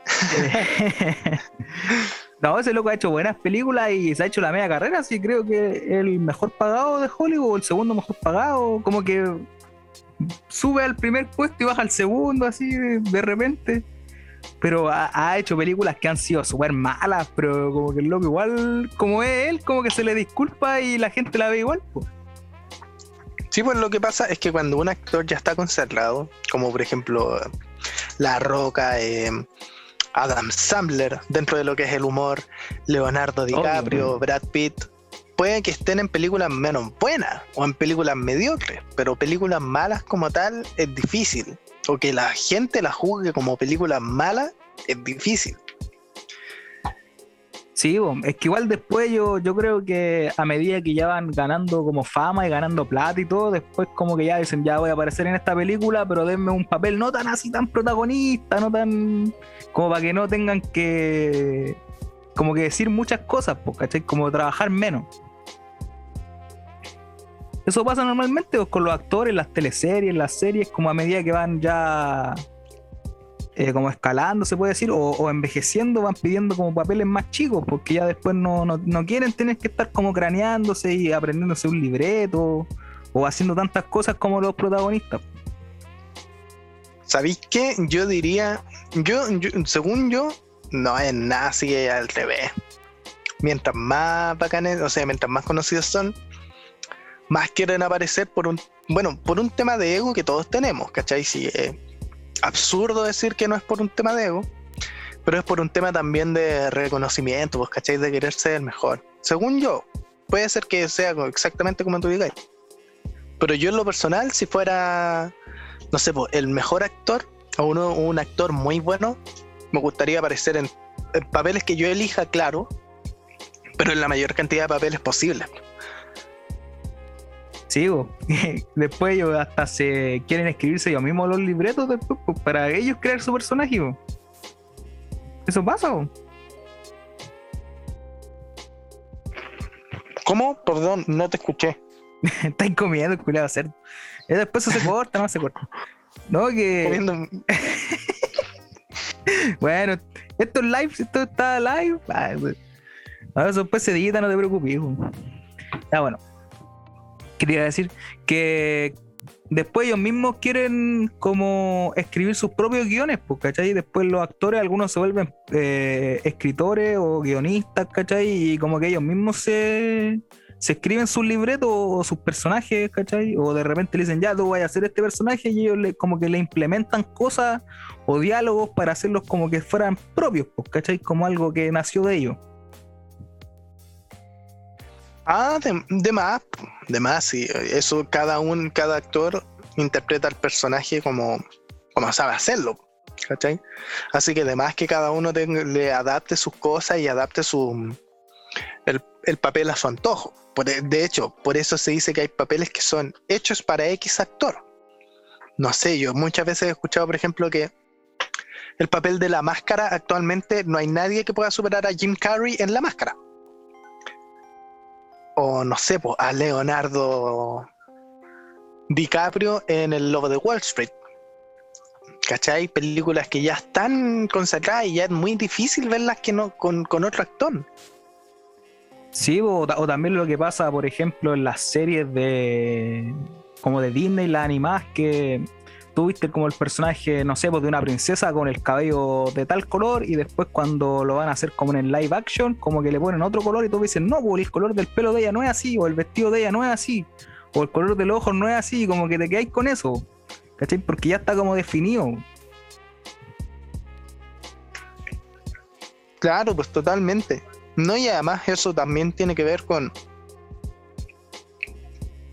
no, ese loco ha hecho buenas películas y se ha hecho la media carrera, así creo que el mejor pagado de Hollywood, el segundo mejor pagado, como que sube al primer puesto y baja al segundo, así de repente pero ha, hecho películas que han sido súper malas, pero como que el loco igual, como es él, como que se le disculpa y la gente la ve igual. Sí, pues lo que pasa es que cuando un actor ya está consagrado, como por ejemplo La Roca, eh, Adam Sandler, dentro de lo que es el humor, Leonardo DiCaprio, Brad Pitt, puede que estén en películas menos buenas o en películas mediocres, pero películas malas como tal es difícil o que la gente la juzgue como película mala es difícil. Sí, es que igual después yo, yo creo que a medida que ya van ganando como fama y ganando plata y todo, después como que ya dicen, ya voy a aparecer en esta película, pero denme un papel no tan así, tan protagonista, no tan... como para que no tengan que... como que decir muchas cosas, ¿cachai? Como trabajar menos. Eso pasa normalmente pues, con los actores, las teleseries, las series, como a medida que van ya eh, como escalando, se puede decir, o, envejeciendo, van pidiendo como papeles más chicos, porque ya después no, quieren tener que estar como craneándose y aprendiéndose un libreto o haciendo tantas cosas como los protagonistas. ¿Sabéis qué? Yo diría, yo, según yo, no es nada así al revés. Mientras más bacanes, o sea, mientras más conocidos son, más quieren aparecer por un, bueno, por un tema de ego que todos tenemos, ¿cachai? Sí, absurdo decir que no es por un tema de ego, pero es por un tema también de reconocimiento, pues, ¿cachai? De querer ser el mejor. Según yo, puede ser que sea exactamente como tú digas. Pero yo en lo personal, si fuera, no sé, pues, el mejor actor o uno, un actor muy bueno, me gustaría aparecer en, en papeles que yo elija, claro, pero en la mayor cantidad de papeles posibles. Sí, después ellos hasta se quieren escribirse ellos mismos los libretos después, para ellos crear su personaje. Eso pasa. ¿Cómo? Perdón, no te escuché. Estáis comiendo, culiado cerdo. Después eso se corta, no se corta. No, que. bueno, esto es live, esto está live. Ah, Ahora eso después se edita, no te preocupes. Ya bueno quería decir que después ellos mismos quieren como escribir sus propios guiones, pues, ¿cachai? Después los actores, algunos se vuelven eh, escritores o guionistas, ¿cachai? Y como que ellos mismos se, se escriben sus libretos o sus personajes, ¿cachai? O de repente le dicen, ya, tú vas a hacer este personaje y ellos le, como que le implementan cosas o diálogos para hacerlos como que fueran propios, pues, ¿cachai? Como algo que nació de ellos. Ah, de, más, de más, sí. Eso cada un, cada actor interpreta el personaje como, como sabe hacerlo. ¿Cachai? Así que además que cada uno le adapte sus cosas y adapte su el, papel a su antojo. de hecho, por eso se dice que hay papeles que son hechos para X actor. No sé, yo muchas veces he escuchado, por ejemplo, que el papel de la máscara actualmente no hay nadie que pueda superar a Jim Carrey en la máscara o no sé, a Leonardo DiCaprio en El Lobo de Wall Street. ¿Cachai? Películas que ya están consagradas y ya es muy difícil verlas que no con, otro actor. Sí, o, también lo que pasa, por ejemplo, en las series de como de Disney, las animadas que tuviste como el personaje, no sé, pues de una princesa con el cabello de tal color y después cuando lo van a hacer como en live action, como que le ponen otro color y tú dices, no, pues el color del pelo de ella no es así, o el vestido de ella no es así, o el color de los ojos no es así, como que te quedáis con eso, ¿cachai? Porque ya está como definido. Claro, pues totalmente. No, y además eso también tiene que ver con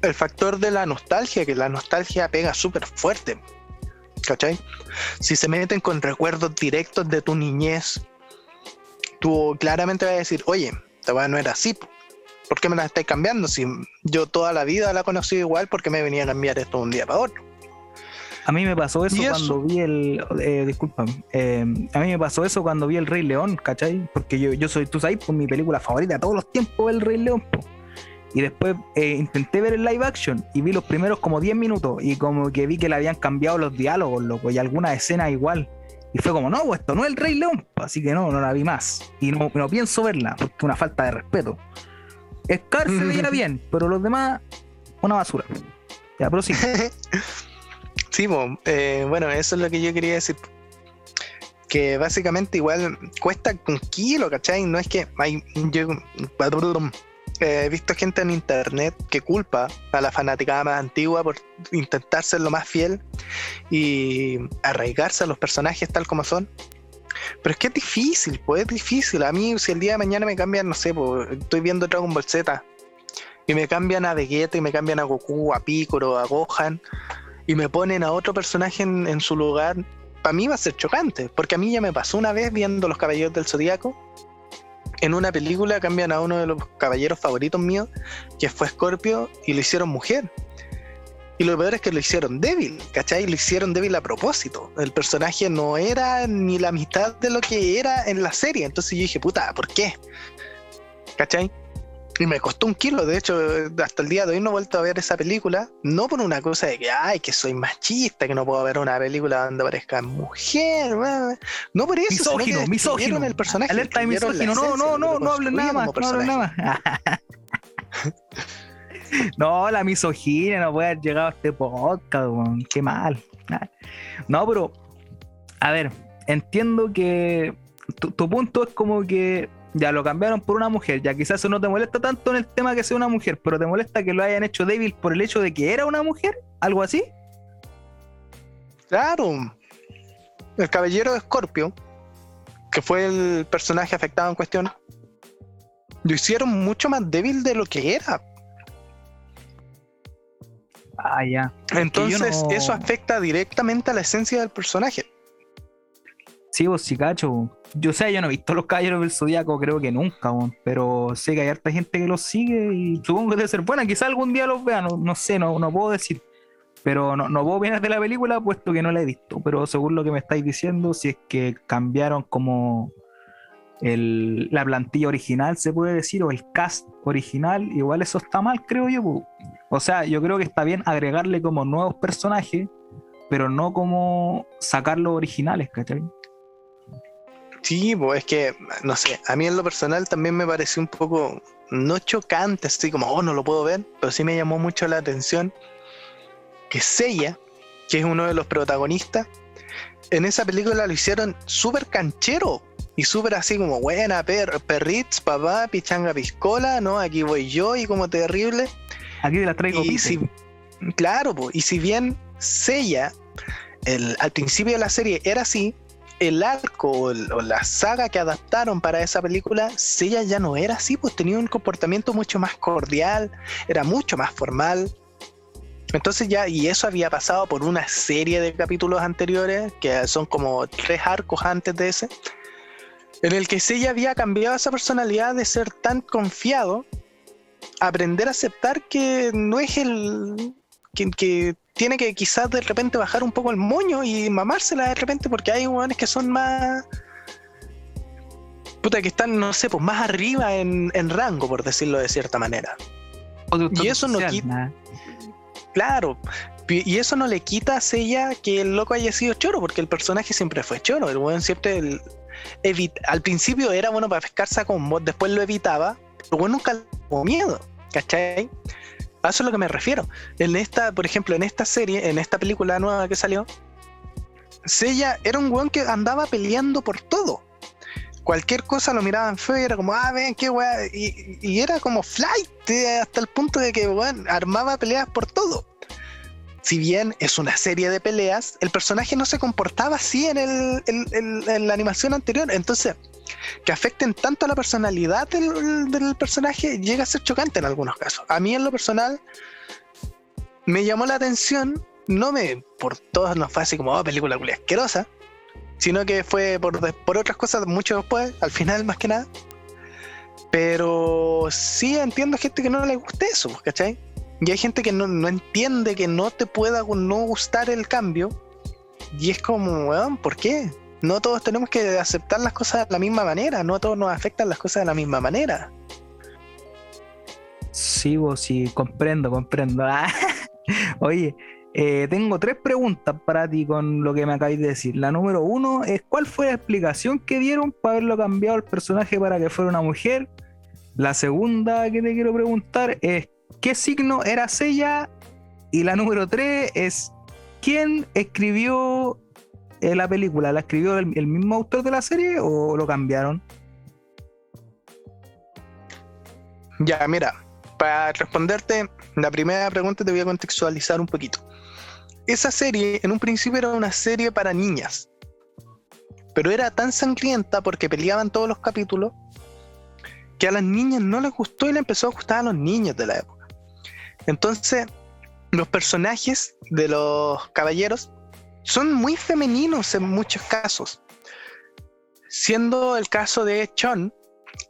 el factor de la nostalgia, que la nostalgia pega súper fuerte. ¿Cachai? Si se meten con recuerdos directos de tu niñez, tú claramente vas a decir, oye, esta no era así, ¿por qué me la estáis cambiando? Si yo toda la vida la he conocido igual, ¿por qué me venía a cambiar esto de un día para otro? A mí me pasó eso, cuando vi el. Eh, disculpa. Eh, a mí me pasó eso cuando vi El Rey León, ¿cachai? Porque yo, yo soy, tú sabes, por mi película favorita de todos los tiempos, El Rey León. Y después eh, intenté ver el live action y vi los primeros como 10 minutos y como que vi que le habían cambiado los diálogos, loco, y algunas escenas igual. Y fue como, no, pues esto no es el Rey León, así que no, no la vi más. Y no, no pienso verla, porque es una falta de respeto. Scar se veía bien, pero los demás, una basura. Ya, pero sí. sí, eh, bueno, eso es lo que yo quería decir. Que básicamente igual cuesta un kilo, ¿cachai? No es que hay, yo, he visto gente en internet que culpa a la fanaticada más antigua por intentar ser lo más fiel y arraigarse a los personajes tal como son. Pero es que es difícil, pues es difícil. A mí, si el día de mañana me cambian, no sé, estoy viendo Dragon Ball Z y me cambian a Vegeta y me cambian a Goku, a Piccolo, a Gohan y me ponen a otro personaje en, en su lugar, para mí va a ser chocante, porque a mí ya me pasó una vez viendo Los Caballeros del Zodíaco en una película cambian a uno de los caballeros favoritos míos, que fue Scorpio, y lo hicieron mujer. Y lo peor es que lo hicieron débil, ¿cachai? Lo hicieron débil a propósito. El personaje no era ni la mitad de lo que era en la serie. Entonces yo dije, puta, ¿por qué? ¿Cachai? Y me costó un kilo, de hecho, hasta el día de hoy no he vuelto a ver esa película, no por una cosa de que, ay, que soy machista, que no puedo ver una película donde aparezca mujer, no por eso. Misógino, misógino. El personaje, Alerta de misógino, no, no, no, no hablen nada más, no hablen nada más. no, la misoginia no puede haber llegado a este podcast, qué mal. No, pero, a ver, entiendo que tu punto es como que ya lo cambiaron por una mujer, ya quizás eso no te molesta tanto en el tema que sea una mujer, pero te molesta que lo hayan hecho débil por el hecho de que era una mujer, algo así. Claro, el caballero de Scorpio, que fue el personaje afectado en cuestión, lo hicieron mucho más débil de lo que era. Ah, ya. Entonces, eso afecta directamente a la esencia del personaje. Sí, vos sí, cacho. Yo sé, yo no he visto los caballeros del zodiaco, creo que nunca, pero sé que hay harta gente que los sigue y supongo que debe ser buena. Quizá algún día los vea, no, sé, no, no puedo decir. Pero no, no puedo opinar de la película puesto que no la he visto. Pero según lo que me estáis diciendo, si es que cambiaron como el, la plantilla original, se puede decir, o el cast original, igual eso está mal, creo yo. O sea, yo creo que está bien agregarle como nuevos personajes, pero no como sacar los originales, ¿cachai? Sí, pues es que, no sé, a mí en lo personal también me pareció un poco, no chocante, así como, oh, no lo puedo ver, pero sí me llamó mucho la atención que Seiya, que es uno de los protagonistas, en esa película lo hicieron súper canchero y súper así como buena, per, perrits, papá, pichanga piscola, ¿no? Aquí voy yo y como terrible. Aquí te la traigo. Y si, claro, y si bien Seiya, el, al principio de la serie era así, el arco o, la saga que adaptaron para esa película, Seiya ya no era así, pues tenía un comportamiento mucho más cordial, era mucho más formal. Entonces ya, y eso había pasado por una serie de capítulos anteriores, que son como tres arcos antes de ese, en el que Seiya había cambiado esa personalidad de ser tan confiado, aprender a aceptar que no es el... que tiene que quizás de repente bajar un poco el moño y mamársela de repente porque hay hueones que son más... Puta, que están, no sé, pues más arriba en, rango, por decirlo de cierta manera. y eso no quita... Claro, y eso no le quita a Sella que el loco haya sido choro, porque el personaje siempre fue choro. El weón siempre. al principio era bueno para pescarse con vos, después lo evitaba, pero bueno nunca tuvo miedo, ¿cachai? A eso es lo que me refiero. En esta, por ejemplo, en esta serie, en esta película nueva que salió, Sella era un weón que andaba peleando por todo. Cualquier cosa lo miraban feo y era como, ah, ven, qué weá. Y, era como flight eh, hasta el punto de que, weón, armaba peleas por todo. Si bien es una serie de peleas, el personaje no se comportaba así en, el, en la animación anterior. Entonces, que afecten tanto a la personalidad del, personaje llega a ser chocante en algunos casos. A mí en lo personal me llamó la atención, no me por todos no fue así como oh, película asquerosa, sino que fue por, por otras cosas mucho después, al final más que nada. Pero sí entiendo gente que no le guste eso, ¿cachai? Y hay gente que no, no entiende que no te pueda no gustar el cambio. Y es como, weón, ¿por qué? No todos tenemos que aceptar las cosas de la misma manera, no a todos nos afectan las cosas de la misma manera. Sí, vos sí, comprendo, comprendo. Ah, oye, eh, tengo tres preguntas para ti con lo que me acabáis de decir. La número uno es ¿cuál fue la explicación que dieron para haberlo cambiado el personaje para que fuera una mujer? La segunda que te quiero preguntar es ¿qué signo era Sella? Y la número tres es ¿quién escribió la película la escribió el, mismo autor de la serie o lo cambiaron? Ya, mira, para responderte la primera pregunta te voy a contextualizar un poquito. Esa serie en un principio era una serie para niñas, pero era tan sangrienta porque peleaban todos los capítulos que a las niñas no les gustó y le empezó a gustar a los niños de la época. Entonces, los personajes de los caballeros son muy femeninos en muchos casos. Siendo el caso de Chon,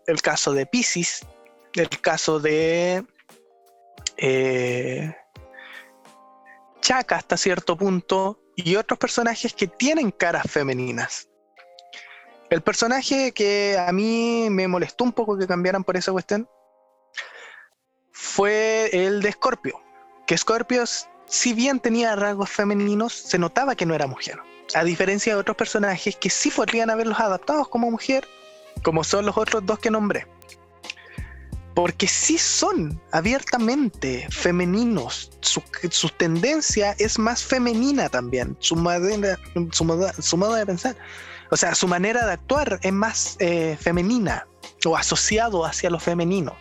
el caso de Pisces, el caso de eh, Chaka hasta cierto punto y otros personajes que tienen caras femeninas. El personaje que a mí me molestó un poco que cambiaran por esa cuestión fue el de Scorpio. Que Scorpio si bien tenía rasgos femeninos, se notaba que no era mujer. A diferencia de otros personajes que sí podrían haberlos adaptados como mujer, como son los otros dos que nombré. Porque sí son abiertamente femeninos. Su, tendencia es más femenina también. Su, su, modo de pensar. O sea, su manera de actuar es más eh, femenina o asociado hacia lo femenino.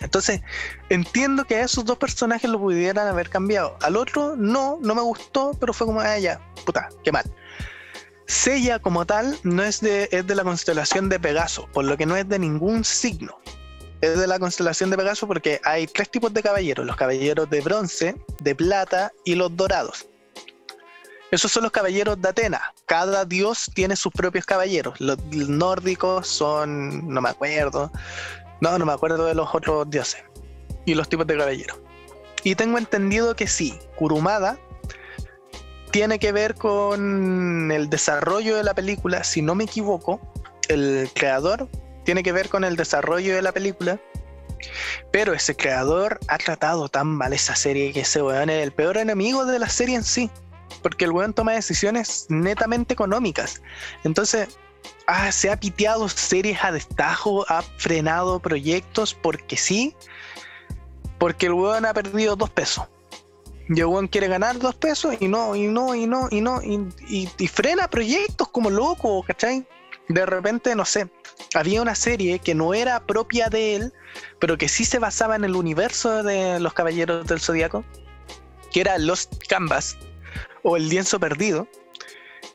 Entonces, entiendo que a esos dos personajes lo pudieran haber cambiado. Al otro, no, no me gustó, pero fue como, ah, ya, puta, qué mal. Sella como tal no es de, es de la constelación de Pegaso, por lo que no es de ningún signo. Es de la constelación de Pegaso porque hay tres tipos de caballeros, los caballeros de bronce, de plata y los dorados. Esos son los caballeros de Atena. Cada dios tiene sus propios caballeros. Los nórdicos son, no me acuerdo, no, no me acuerdo de los otros dioses y los tipos de caballeros. Y tengo entendido que sí, Kurumada tiene que ver con el desarrollo de la película, si no me equivoco, el creador tiene que ver con el desarrollo de la película, pero ese creador ha tratado tan mal esa serie que ese weón es el peor enemigo de la serie en sí, porque el weón toma decisiones netamente económicas. Entonces, ah, se ha piteado series a destajo, ha frenado proyectos porque sí, porque el weón ha perdido dos pesos. Y el quiere ganar dos pesos y no, y no, y no, y no, y, y frena proyectos como loco, ¿cachai? De repente, no sé, había una serie que no era propia de él, pero que sí se basaba en el universo de los Caballeros del Zodíaco, que era Lost Canvas o El Lienzo Perdido,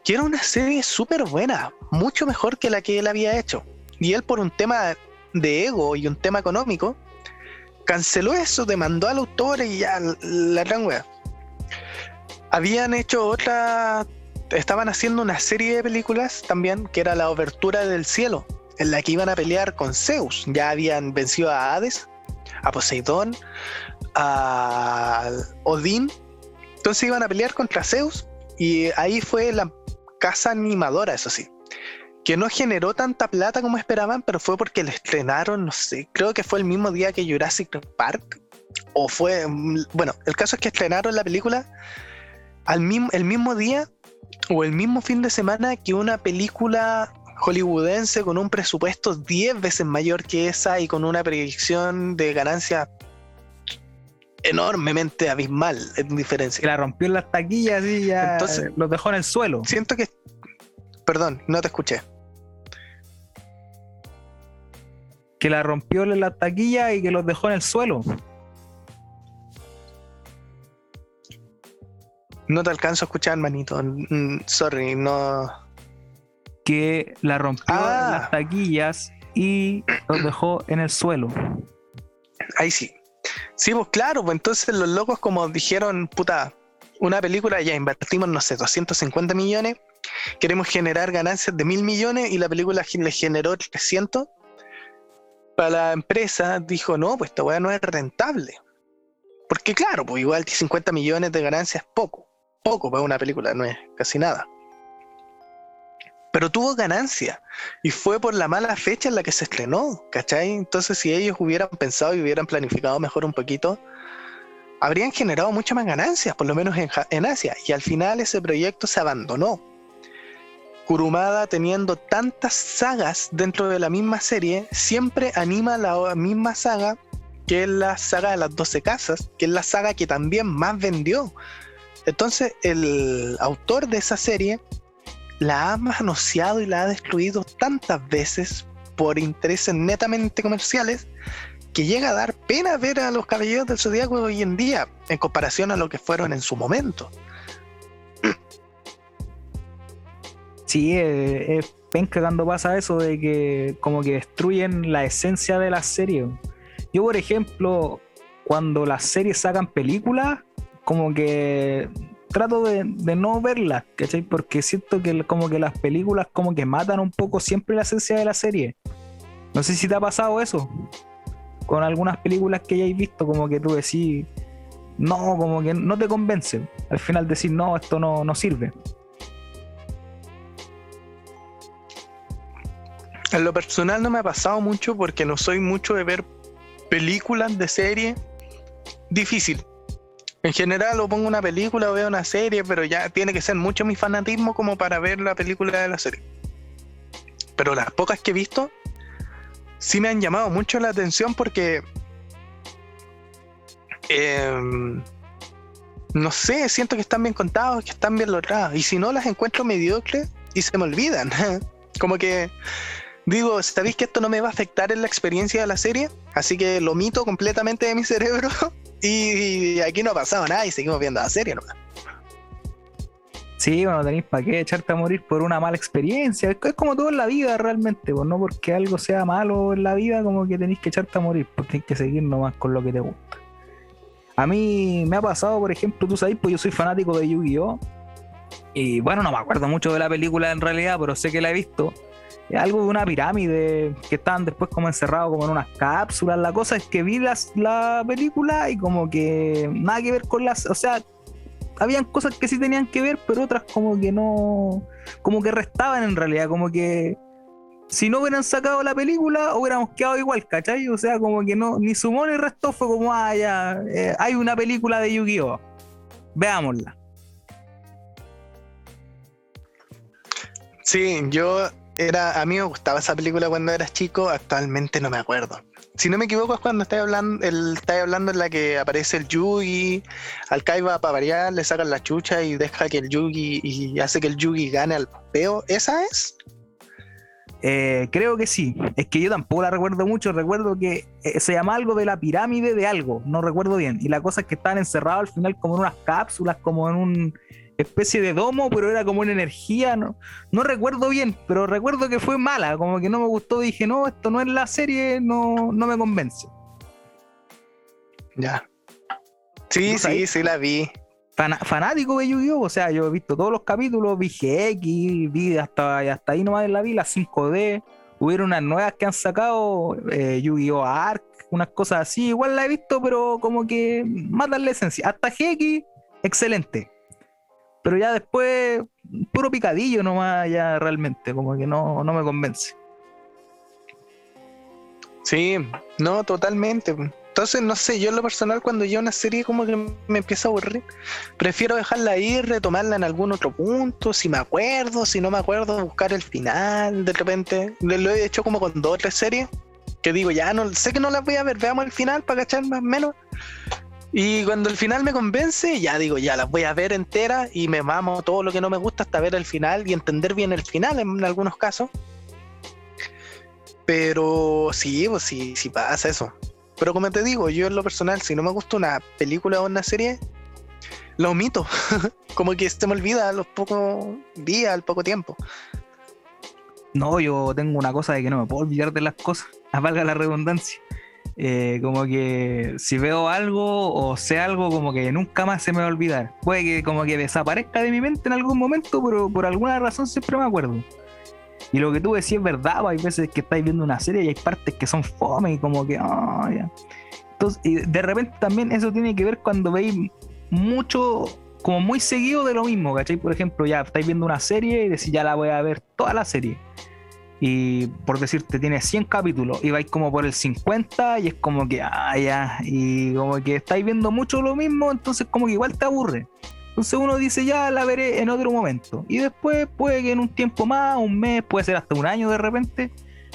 que era una serie súper buena, mucho mejor que la que él había hecho. Y él por un tema de ego y un tema económico, canceló eso, demandó al autor y ya la gran wea. Habían hecho otra, estaban haciendo una serie de películas también, que era la Obertura del Cielo, en la que iban a pelear con Zeus. Ya habían vencido a Hades, a Poseidón, a Odín. Entonces iban a pelear contra Zeus y ahí fue la casa animadora, eso sí. Que no generó tanta plata como esperaban, pero fue porque le estrenaron, no sé, creo que fue el mismo día que Jurassic Park. O fue, bueno, el caso es que estrenaron la película al mismo, el mismo día o el mismo fin de semana que una película hollywoodense con un presupuesto 10 veces mayor que esa y con una predicción de ganancia enormemente abismal en diferencia. Que la rompió en las taquillas y ya Entonces, los dejó en el suelo. Siento que. Perdón, no te escuché. Que la rompió en las taquillas y que los dejó en el suelo. No te alcanzo a escuchar, manito. Mm, sorry, no que la rompió ah. las taquillas y los dejó en el suelo. Ahí sí. Sí, pues claro, pues entonces los locos como dijeron, puta, una película ya invertimos, no sé, 250 millones, queremos generar ganancias de mil millones y la película le generó 300. Para la empresa dijo, no, pues esta weá no es rentable. Porque claro, pues igual 50 millones de ganancias es poco. Poco para una película, no es casi nada pero tuvo ganancia y fue por la mala fecha en la que se estrenó, ¿cachai? Entonces si ellos hubieran pensado y hubieran planificado mejor un poquito, habrían generado muchas más ganancias, por lo menos en, Asia, y al final ese proyecto se abandonó. Kurumada teniendo tantas sagas dentro de la misma serie, siempre anima la misma saga, que es la saga de las 12 casas, que es la saga que también más vendió. Entonces el autor de esa serie la ha manoseado y la ha destruido tantas veces por intereses netamente comerciales que llega a dar pena ver a los caballeros del zodiaco hoy en día en comparación a lo que fueron en su momento. Sí, es penca cuando pasa eso de que como que destruyen la esencia de la serie. Yo, por ejemplo, cuando las series sacan películas, como que trato de, no verlas, ¿cachai? Porque siento que como que las películas como que matan un poco siempre la esencia de la serie. No sé si te ha pasado eso. Con algunas películas que hayáis visto, como que tú decís, no, como que no te convence. Al final decir, no, esto no, no sirve. En lo personal no me ha pasado mucho porque no soy mucho de ver películas de serie. Difícil. En general, o pongo una película o veo una serie, pero ya tiene que ser mucho mi fanatismo como para ver la película de la serie. Pero las pocas que he visto, sí me han llamado mucho la atención porque. Em, no sé, siento que están bien contados, que están bien logrados. Y si no, las encuentro mediocres y se me olvidan. como que digo, ¿sabéis que esto no me va a afectar en la experiencia de la serie? Así que lo mito completamente de mi cerebro Y aquí no ha pasado nada y seguimos viendo la serie nomás. Sí, bueno, tenéis para qué echarte a morir por una mala experiencia. Es, como todo en la vida realmente, pues no porque algo sea malo en la vida, como que tenéis que echarte a morir, porque tenéis que seguir nomás con lo que te gusta. A mí me ha pasado, por ejemplo, tú sabes, pues yo soy fanático de Yu-Gi-Oh! Y bueno, no me acuerdo mucho de la película en realidad, pero sé que la he visto algo de una pirámide que estaban después como encerrados como en unas cápsulas. La cosa es que vi la película y como que nada que ver con las, o sea, habían cosas que sí tenían que ver, pero otras como que no, como que restaban en realidad, como que si no hubieran sacado la película hubiéramos quedado igual, ¿cachai? O sea, como que no, ni sumó ni restó, fue como, ah, ya, eh, hay una película de Yu-Gi-Oh! Veámosla. Sí, yo era, a mí me gustaba esa película cuando eras chico, actualmente no me acuerdo. Si no me equivoco es cuando estáis hablando, el, hablando en la que aparece el Yugi, al Kaiba para variar, le sacan la chucha y deja que el Yugi y hace que el Yugi gane al peo. ¿Esa es? Eh, creo que sí. Es que yo tampoco la recuerdo mucho. Recuerdo que eh, se llama algo de la pirámide de algo. No recuerdo bien. Y la cosa es que estaban encerrados al final como en unas cápsulas, como en un especie de domo, pero era como una energía, no, no recuerdo bien, pero recuerdo que fue mala, como que no me gustó, dije, no, esto no es la serie, no, no me convence. Ya. Sí, sí, sí la vi. fanático de Yu-Gi-Oh! O sea, yo he visto todos los capítulos, vi GX, vi hasta, hasta ahí nomás en la vi, las 5D. Hubieron unas nuevas que han sacado, eh, Yu-Gi-Oh! Arc, unas cosas así. Igual la he visto, pero como que matan la esencia. Hasta GX, excelente. Pero ya después, puro picadillo nomás, ya realmente, como que no, no me convence. Sí, no, totalmente. Entonces, no sé, yo en lo personal, cuando ya una serie como que me empieza a aburrir, prefiero dejarla ahí, retomarla en algún otro punto, si me acuerdo, si no me acuerdo, buscar el final, de repente. Lo he hecho como con dos o tres series, que digo, ya no sé que no las voy a ver, veamos el final para cachar más o menos. Y cuando el final me convence, ya digo, ya las voy a ver enteras y me mamo todo lo que no me gusta hasta ver el final y entender bien el final en algunos casos. Pero sí, pues sí, sí pasa eso. Pero como te digo, yo en lo personal, si no me gusta una película o una serie, lo omito. como que se me olvida a los pocos días, al poco tiempo. No, yo tengo una cosa de que no me puedo olvidar de las cosas, valga la redundancia. Eh, como que si veo algo o sé algo, como que nunca más se me va a olvidar. Puede que como que desaparezca de mi mente en algún momento, pero por alguna razón siempre me acuerdo. Y lo que tú decís es verdad, hay veces que estáis viendo una serie y hay partes que son fome y como que, oh, Entonces, y de repente también eso tiene que ver cuando veis mucho, como muy seguido de lo mismo, ¿cachai? Por ejemplo, ya estáis viendo una serie y decís, ya la voy a ver toda la serie y por decirte tiene 100 capítulos y vais como por el 50 y es como que, ah, ya, y como que estáis viendo mucho lo mismo, entonces como que igual te aburre. Entonces uno dice, ya la veré en otro momento. Y después puede que en un tiempo más, un mes, puede ser hasta un año de repente,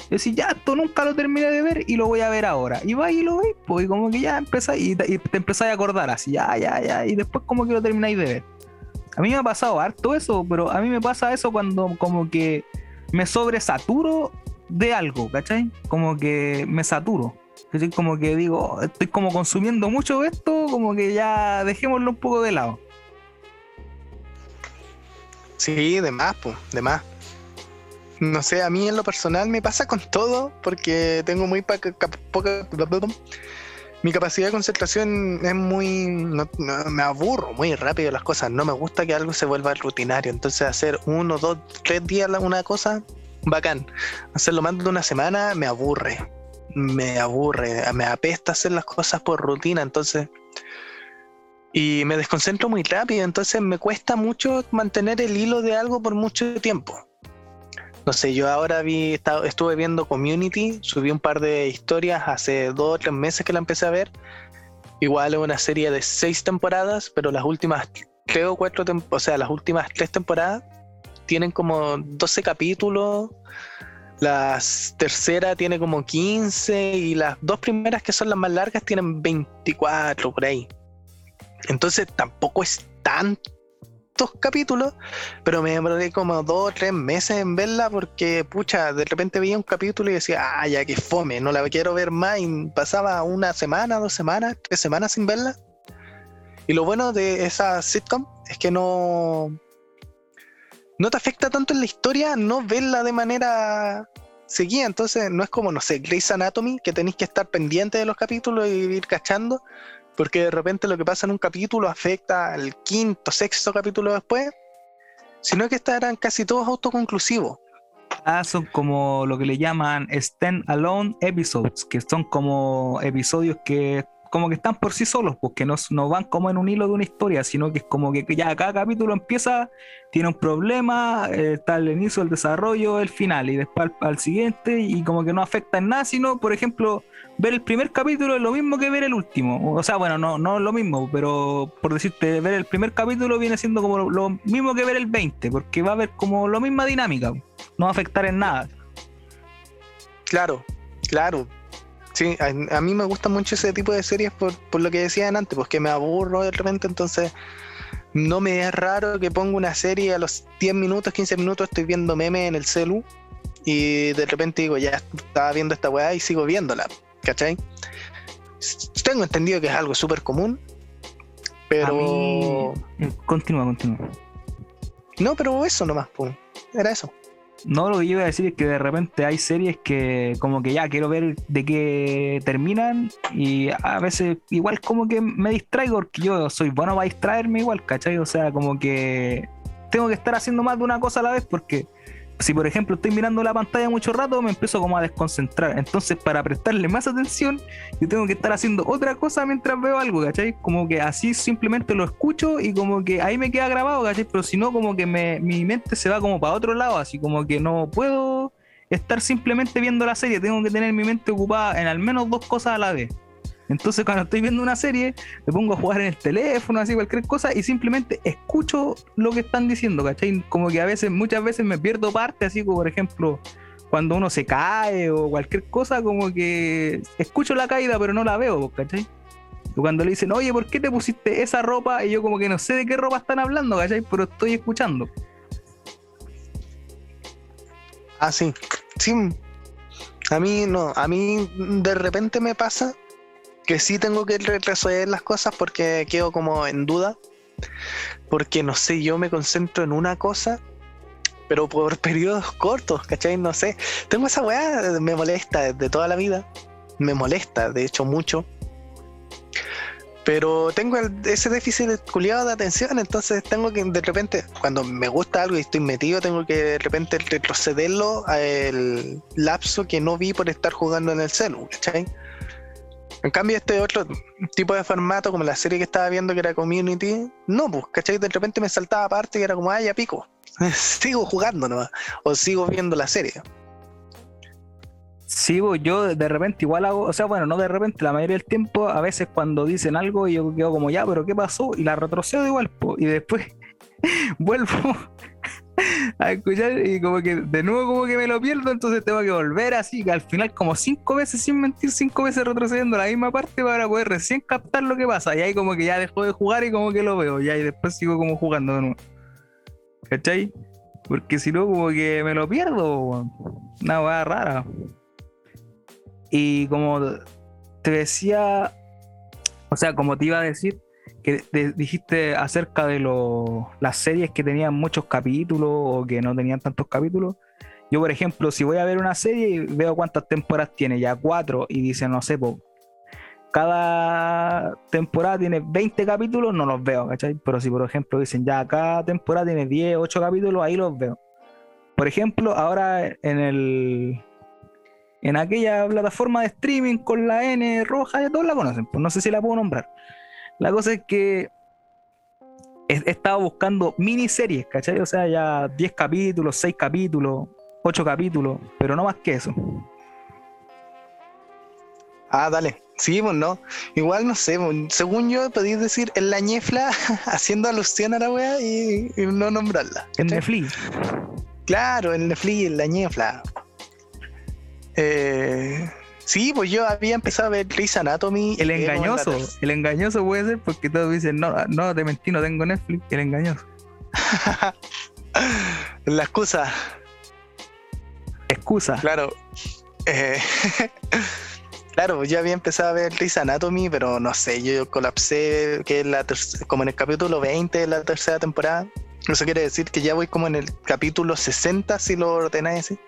decir, ya, esto nunca lo terminé de ver y lo voy a ver ahora. Y vais y lo veis, pues, y como que ya empezáis, y, y te empezáis a acordar así, ya, ya, ya, y después como que lo termináis de ver. A mí me ha pasado harto eso, pero a mí me pasa eso cuando como que me sobresaturo de algo, ¿cachai? Como que me saturo. ¿cachai? Como que digo, estoy como consumiendo mucho esto, como que ya dejémoslo un poco de lado. Sí, de más, pues, de más. No sé, a mí en lo personal me pasa con todo porque tengo muy poca, mi capacidad de concentración es muy. me aburro muy rápido las cosas. No me gusta que algo se vuelva rutinario. Entonces, hacer uno, dos, tres días una cosa, bacán. Hacerlo más de una semana me aburre. Me aburre. Me apesta hacer las cosas por rutina. Entonces. Y me desconcentro muy rápido. Entonces, me cuesta mucho mantener el hilo de algo por mucho tiempo. No sé, yo ahora vi, estuve viendo Community, subí un par de historias hace dos o tres meses que la empecé a ver. Igual es una serie de seis temporadas, pero las últimas tres cuatro, o sea, las últimas tres temporadas tienen como 12 capítulos. La tercera tiene como 15 y las dos primeras que son las más largas tienen 24 por ahí. Entonces tampoco es tanto capítulos, pero me demoré como dos o tres meses en verla porque, pucha, de repente veía un capítulo y decía, ah, ya que fome, no la quiero ver más. Y pasaba una semana, dos semanas, tres semanas sin verla. Y lo bueno de esa sitcom es que no, no te afecta tanto en la historia no verla de manera seguida. Entonces, no es como, no sé, Grey's Anatomy, que tenéis que estar pendiente de los capítulos y ir cachando porque de repente lo que pasa en un capítulo afecta al quinto, sexto capítulo después, sino que estarán casi todos autoconclusivos. Ah, son como lo que le llaman stand alone episodes, que son como episodios que como que están por sí solos, porque no, no van como en un hilo de una historia, sino que es como que ya cada capítulo empieza, tiene un problema, eh, está el inicio, el desarrollo, el final, y después al, siguiente, y como que no afecta en nada, sino, por ejemplo, ver el primer capítulo es lo mismo que ver el último. O sea, bueno, no, no es lo mismo, pero por decirte, ver el primer capítulo viene siendo como lo, mismo que ver el 20, porque va a haber como la misma dinámica, no va a afectar en nada. Claro, claro. Sí, a, mí me gusta mucho ese tipo de series por, por lo que decían antes, porque me aburro de repente, entonces no me es raro que ponga una serie a los 10 minutos, 15 minutos estoy viendo meme en el celu y de repente digo, ya estaba viendo esta weá y sigo viéndola, ¿cachai? Tengo entendido que es algo súper común, pero... Eh, continúa, continúa. No, pero eso nomás, pues. Era eso. No, lo que yo iba a decir es que de repente hay series que como que ya quiero ver de qué terminan y a veces igual como que me distraigo porque yo soy bueno para distraerme igual, ¿cachai? O sea, como que tengo que estar haciendo más de una cosa a la vez porque si por ejemplo estoy mirando la pantalla mucho rato, me empiezo como a desconcentrar. Entonces, para prestarle más atención, yo tengo que estar haciendo otra cosa mientras veo algo, ¿cachai? Como que así simplemente lo escucho y como que ahí me queda grabado, ¿cachai? Pero si no, como que me, mi mente se va como para otro lado, así como que no puedo estar simplemente viendo la serie, tengo que tener mi mente ocupada en al menos dos cosas a la vez. Entonces cuando estoy viendo una serie, me pongo a jugar en el teléfono, así cualquier cosa, y simplemente escucho lo que están diciendo, ¿cachai? Como que a veces, muchas veces me pierdo parte, así como por ejemplo, cuando uno se cae o cualquier cosa, como que escucho la caída, pero no la veo, ¿cachai? O cuando le dicen, oye, ¿por qué te pusiste esa ropa? Y yo como que no sé de qué ropa están hablando, ¿cachai? Pero estoy escuchando. Ah, sí. Sí. A mí no, a mí de repente me pasa que sí tengo que resolver las cosas porque quedo como en duda. Porque no sé, yo me concentro en una cosa, pero por periodos cortos, ¿cachai? No sé. Tengo esa weá, me molesta desde toda la vida. Me molesta, de hecho, mucho. Pero tengo ese déficit culiado de atención, entonces tengo que de repente, cuando me gusta algo y estoy metido, tengo que de repente retrocederlo al lapso que no vi por estar jugando en el celu, ¿cachai? En cambio, este otro tipo de formato, como la serie que estaba viendo que era Community, no, pues, ¿cachai? De repente me saltaba aparte y era como, ah, ya pico. sigo jugando nomás. O sigo viendo la serie. Sigo, yo de repente igual hago, o sea, bueno, no de repente, la mayoría del tiempo, a veces cuando dicen algo, yo quedo como, ya, pero ¿qué pasó? Y la retrocedo igual, y después vuelvo a escuchar y como que de nuevo como que me lo pierdo, entonces tengo que volver así, que al final como cinco veces sin mentir, cinco veces retrocediendo la misma parte para poder recién captar lo que pasa. Y ahí como que ya dejo de jugar y como que lo veo, ya y después sigo como jugando de nuevo. ¿Cachai? Porque si no como que me lo pierdo, una hueá rara. Y como te decía, o sea, como te iba a decir, que dijiste acerca de las series que tenían muchos capítulos o que no tenían tantos capítulos. Yo, por ejemplo, si voy a ver una serie y veo cuántas temporadas tiene, ya cuatro, y dice, no sé, cada temporada tiene 20 capítulos, no los veo, ¿cachai? Pero si, por ejemplo, dicen, ya cada temporada tiene 10, 8 capítulos, ahí los veo. Por ejemplo, ahora en el en aquella plataforma de streaming con la N roja, ya todos la conocen, pues no sé si la puedo nombrar. La cosa es que he, estado buscando miniseries, ¿cachai? O sea, ya 10 capítulos, 6 capítulos, 8 capítulos, pero no más que eso. Ah, dale. Sí, pues no. Igual no sé, pues, según yo podéis decir en la ñefla haciendo alusión a la wea y, no nombrarla. En Netflix. Claro, en Netflix, en la ñefla. Eh, Sí, pues yo había empezado a ver Grey's Anatomy. El engañoso, el engañoso puede ser porque todos dicen, no, no, te mentí, no tengo Netflix, el engañoso. La excusa. Excusa. Claro. Eh, claro, pues yo había empezado a ver Grey's Anatomy, pero no sé, yo colapsé que la como en el capítulo 20 de la tercera temporada. Eso quiere decir que ya voy como en el capítulo 60, si lo ordenáis así.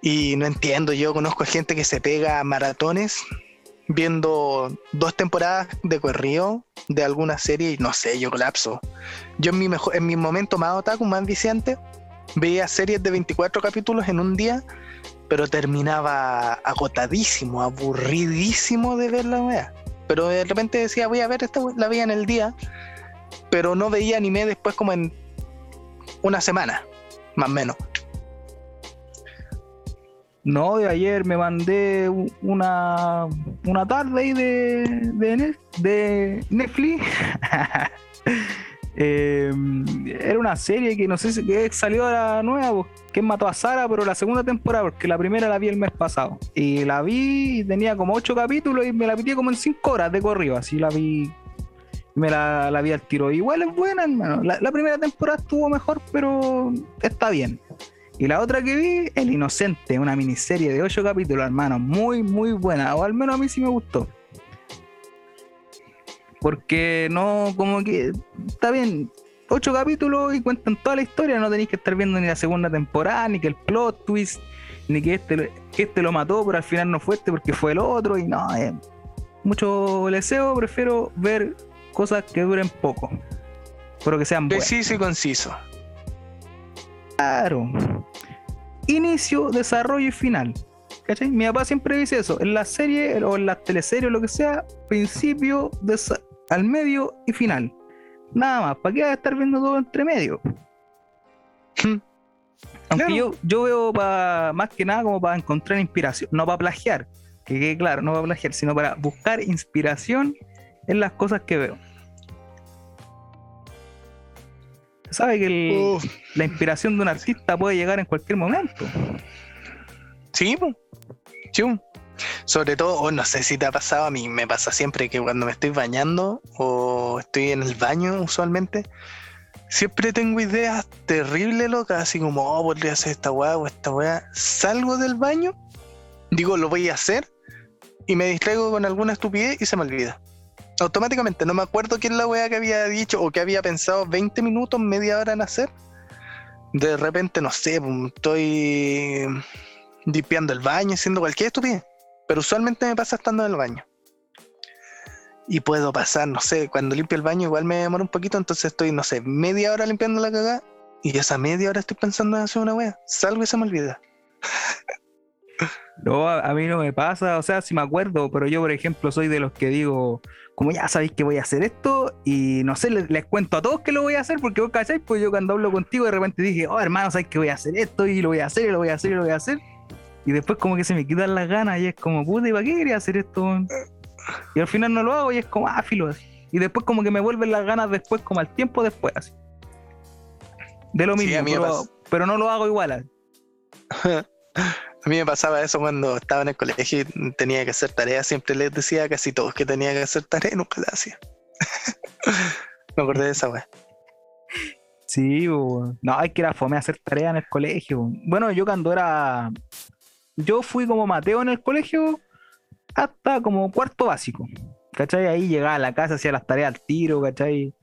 Y no entiendo, yo conozco a gente que se pega maratones viendo dos temporadas de corrido de alguna serie y no sé, yo colapso. Yo en mi, mejor, en mi momento más otaku, más viciante, veía series de 24 capítulos en un día, pero terminaba agotadísimo, aburridísimo de ver la wea. pero de repente decía, voy a ver esta, la veía en el día, pero no veía anime después como en una semana, más o menos. No, de ayer me mandé una, una tarde ahí de, de Netflix. Eh, era una serie que no sé si salió a la nueva, que mató a Sara, pero la segunda temporada, porque la primera la vi el mes pasado. Y la vi y tenía como ocho capítulos y me la pitié como en cinco horas de corrido, así la vi. Me la, vi al tiro. Igual es buena, hermano. La, primera temporada estuvo mejor, pero está bien. Y la otra que vi, El Inocente, una miniserie de ocho capítulos, hermano. Muy, muy buena. O al menos a mí sí me gustó. Porque no, como que está bien, ocho capítulos y cuentan toda la historia, no tenéis que estar viendo ni la segunda temporada, ni que el plot twist, ni que este, este lo mató, pero al final no fue este porque fue el otro, y no, eh, mucho deseo, prefiero ver cosas que duren poco, pero que sean buenas. Preciso y conciso. Claro. Inicio, desarrollo y final. ¿Cachai? Mi papá siempre dice eso. En la serie o en la teleserie o lo que sea, principio, al medio y final. Nada más, ¿para qué vas a estar viendo todo entre medio? Aunque yo, yo veo más que nada como para encontrar inspiración, no para plagiar, que quede claro, no para plagiar, sino para buscar inspiración en las cosas que veo. Sabe que la inspiración de un artista puede llegar en cualquier momento. Sí, sí. Sobre todo, oh, no sé si te ha pasado, a mí me pasa siempre que cuando me estoy bañando o estoy en el baño usualmente, siempre tengo ideas terribles locas, así como, oh, podría hacer esta weá o esta weá. Salgo del baño, digo, lo voy a hacer y me distraigo con alguna estupidez y se me olvida. Automáticamente, no me acuerdo quién es la weá que había dicho o que había pensado 20 minutos, media hora en hacer. De repente, no sé, estoy limpiando el baño, haciendo cualquier estupidez. Pero usualmente me pasa estando en el baño. Y puedo pasar, no sé, cuando limpio el baño igual me demora un poquito, entonces estoy, no sé, media hora limpiando la cagada y esa media hora estoy pensando en hacer una wea. Salgo y se me olvida. No, a, mí no me pasa, o sea, si me acuerdo, pero yo, por ejemplo, soy de los que digo, como ya sabéis que voy a hacer esto, y no sé, les, cuento a todos que lo voy a hacer, porque vos cacháis, pues yo cuando hablo contigo de repente dije, oh hermano, sabéis que voy a hacer esto, y lo voy a hacer, y lo voy a hacer, y lo voy a hacer. Y después como que se me quitan las ganas y es como, puta, ¿y para qué quería hacer esto? Y al final no lo hago y es como, ah, filo, así. Y después como que me vuelven las ganas después, como al tiempo después, así. De lo mismo, pero, no lo hago igual. a mí me pasaba eso cuando estaba en el colegio y tenía que hacer tareas. Siempre les decía a casi todos que tenía que hacer tareas y nunca las hacía. me acordé de esa weá. Sí, no, hay que ir a fome a hacer tareas en el colegio. Bueno, yo cuando era yo fui como Mateo en el colegio hasta como cuarto básico. ¿Cachai? Ahí llegaba a la casa, hacía las tareas al tiro, ¿cachai?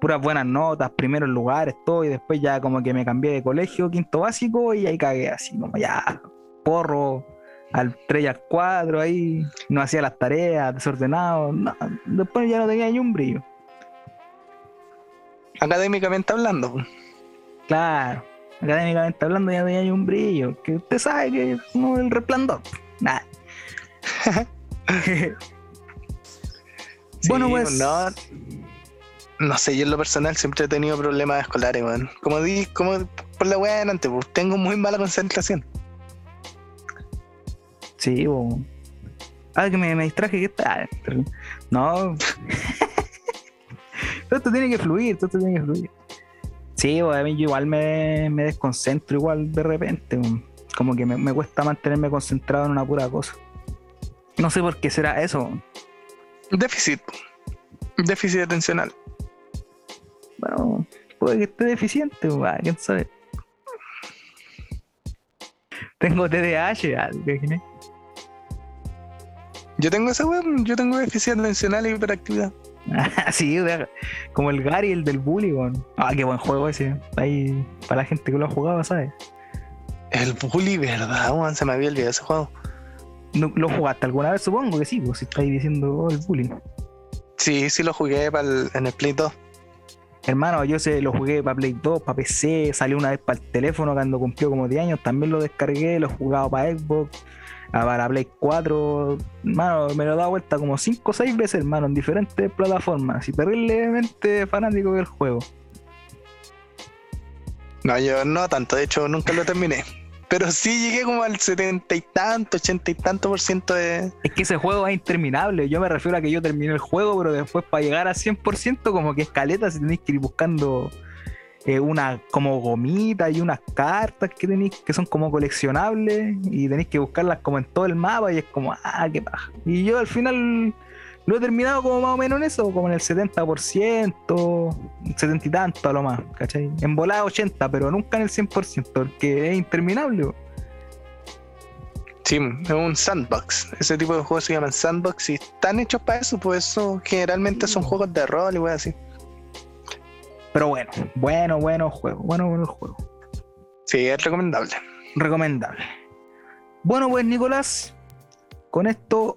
Puras buenas notas, primeros lugares, todo, y después ya como que me cambié de colegio, quinto básico, y ahí cagué así, como ya, porro, al 3 y al 4, ahí no hacía las tareas, desordenado, después ya no tenía ni un brillo. Académicamente hablando. Claro académicamente hablando, ya hay un brillo. Que usted sabe que es como el resplandor. Nada. bueno, pues. No, no sé, yo en lo personal siempre he tenido problemas escolares, man. Como di, como por la weá adelante, pues tengo muy mala concentración. Sí, bo. Ah, que me, me distraje que está. No. todo esto tiene que fluir, todo esto tiene que fluir. Sí, pues, a mí igual me, desconcentro igual de repente. Como que me, cuesta mantenerme concentrado en una pura cosa. No sé por qué será eso. Déficit. Déficit atencional. Bueno, puede que esté deficiente, quién sabe. Tengo TDAH, Yo tengo esa weón, yo tengo déficit atencional y hiperactividad. sí, como el Gary, el del bully, Ah, qué buen juego ese. Ahí, para la gente que lo ha jugado, ¿sabes? El bully, ¿verdad, man? Se me había olvidado ese juego. ¿Lo jugaste alguna vez? Supongo que sí, pues si estáis diciendo oh, el bully. Sí, sí lo jugué para en el Play 2. Hermano, yo se lo jugué para Play 2, para PC, salió una vez para el teléfono cuando cumplió como 10 años, también lo descargué, lo he jugado para Xbox, para Play 4, hermano, me lo he dado vuelta como 5 o 6 veces, hermano, en diferentes plataformas, y terriblemente fanático del juego. No, yo no tanto, de hecho nunca lo terminé. Pero sí llegué como al setenta y tanto, ochenta y tanto por ciento de. Es que ese juego es interminable. Yo me refiero a que yo terminé el juego, pero después para llegar al 100%, como que escaleta, si tenéis que ir buscando eh, una como gomita y unas cartas que tenéis que son como coleccionables y tenéis que buscarlas como en todo el mapa y es como, ah, qué paja. Y yo al final lo he terminado como más o menos en eso, como en el 70%, 70 y tanto a lo más, ¿cachai? En volada 80, pero nunca en el 100%, porque es interminable. Sí, es un sandbox. Ese tipo de juegos se llaman sandbox y están hechos para eso, pues eso generalmente son juegos de rol y wey así. Pero bueno, bueno, bueno juego, bueno, bueno juego. Sí, es recomendable. Recomendable. Bueno, pues Nicolás, con esto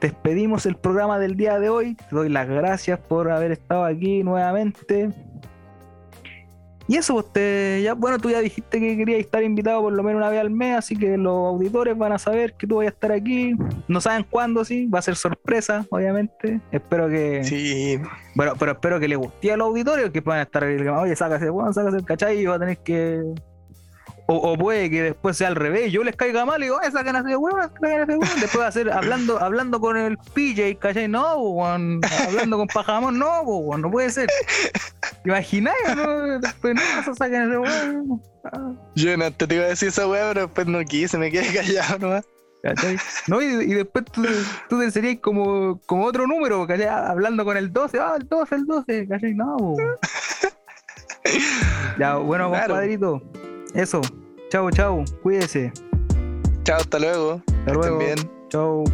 despedimos el programa del día de hoy. Te doy las gracias por haber estado aquí nuevamente. Y eso, usted pues, ya, bueno, tú ya dijiste que querías estar invitado por lo menos una vez al mes, así que los auditores van a saber que tú vas a estar aquí. No saben cuándo, sí, va a ser sorpresa, obviamente. Espero que. Sí. Bueno, pero espero que les guste a los auditores que puedan estar. Oye, sácase, bueno, sácase el cachai y va a tener que o, puede que después sea al revés, yo les caiga mal y digo, esa ganas de huevo, Después va a ser hablando, hablando con el PJ, ¿cachai? No, hablando con Pajamón, no, no puede ser. Imagináis, ¿no? Después no, esa ganas de huevo. Yo no te iba a decir esa hueá, pero después no quise, me quedé callado nomás. ¿Cachai? No, y, después tú, tú te serías como, como otro número, ¿cachai? Hablando con el 12, ah, el 12, el 12, ¿cachai? No, Ya, bueno, compadrito. Eso. Chau, chau. Cuídese. Chao, hasta luego. Hasta luego. Bien. Chau.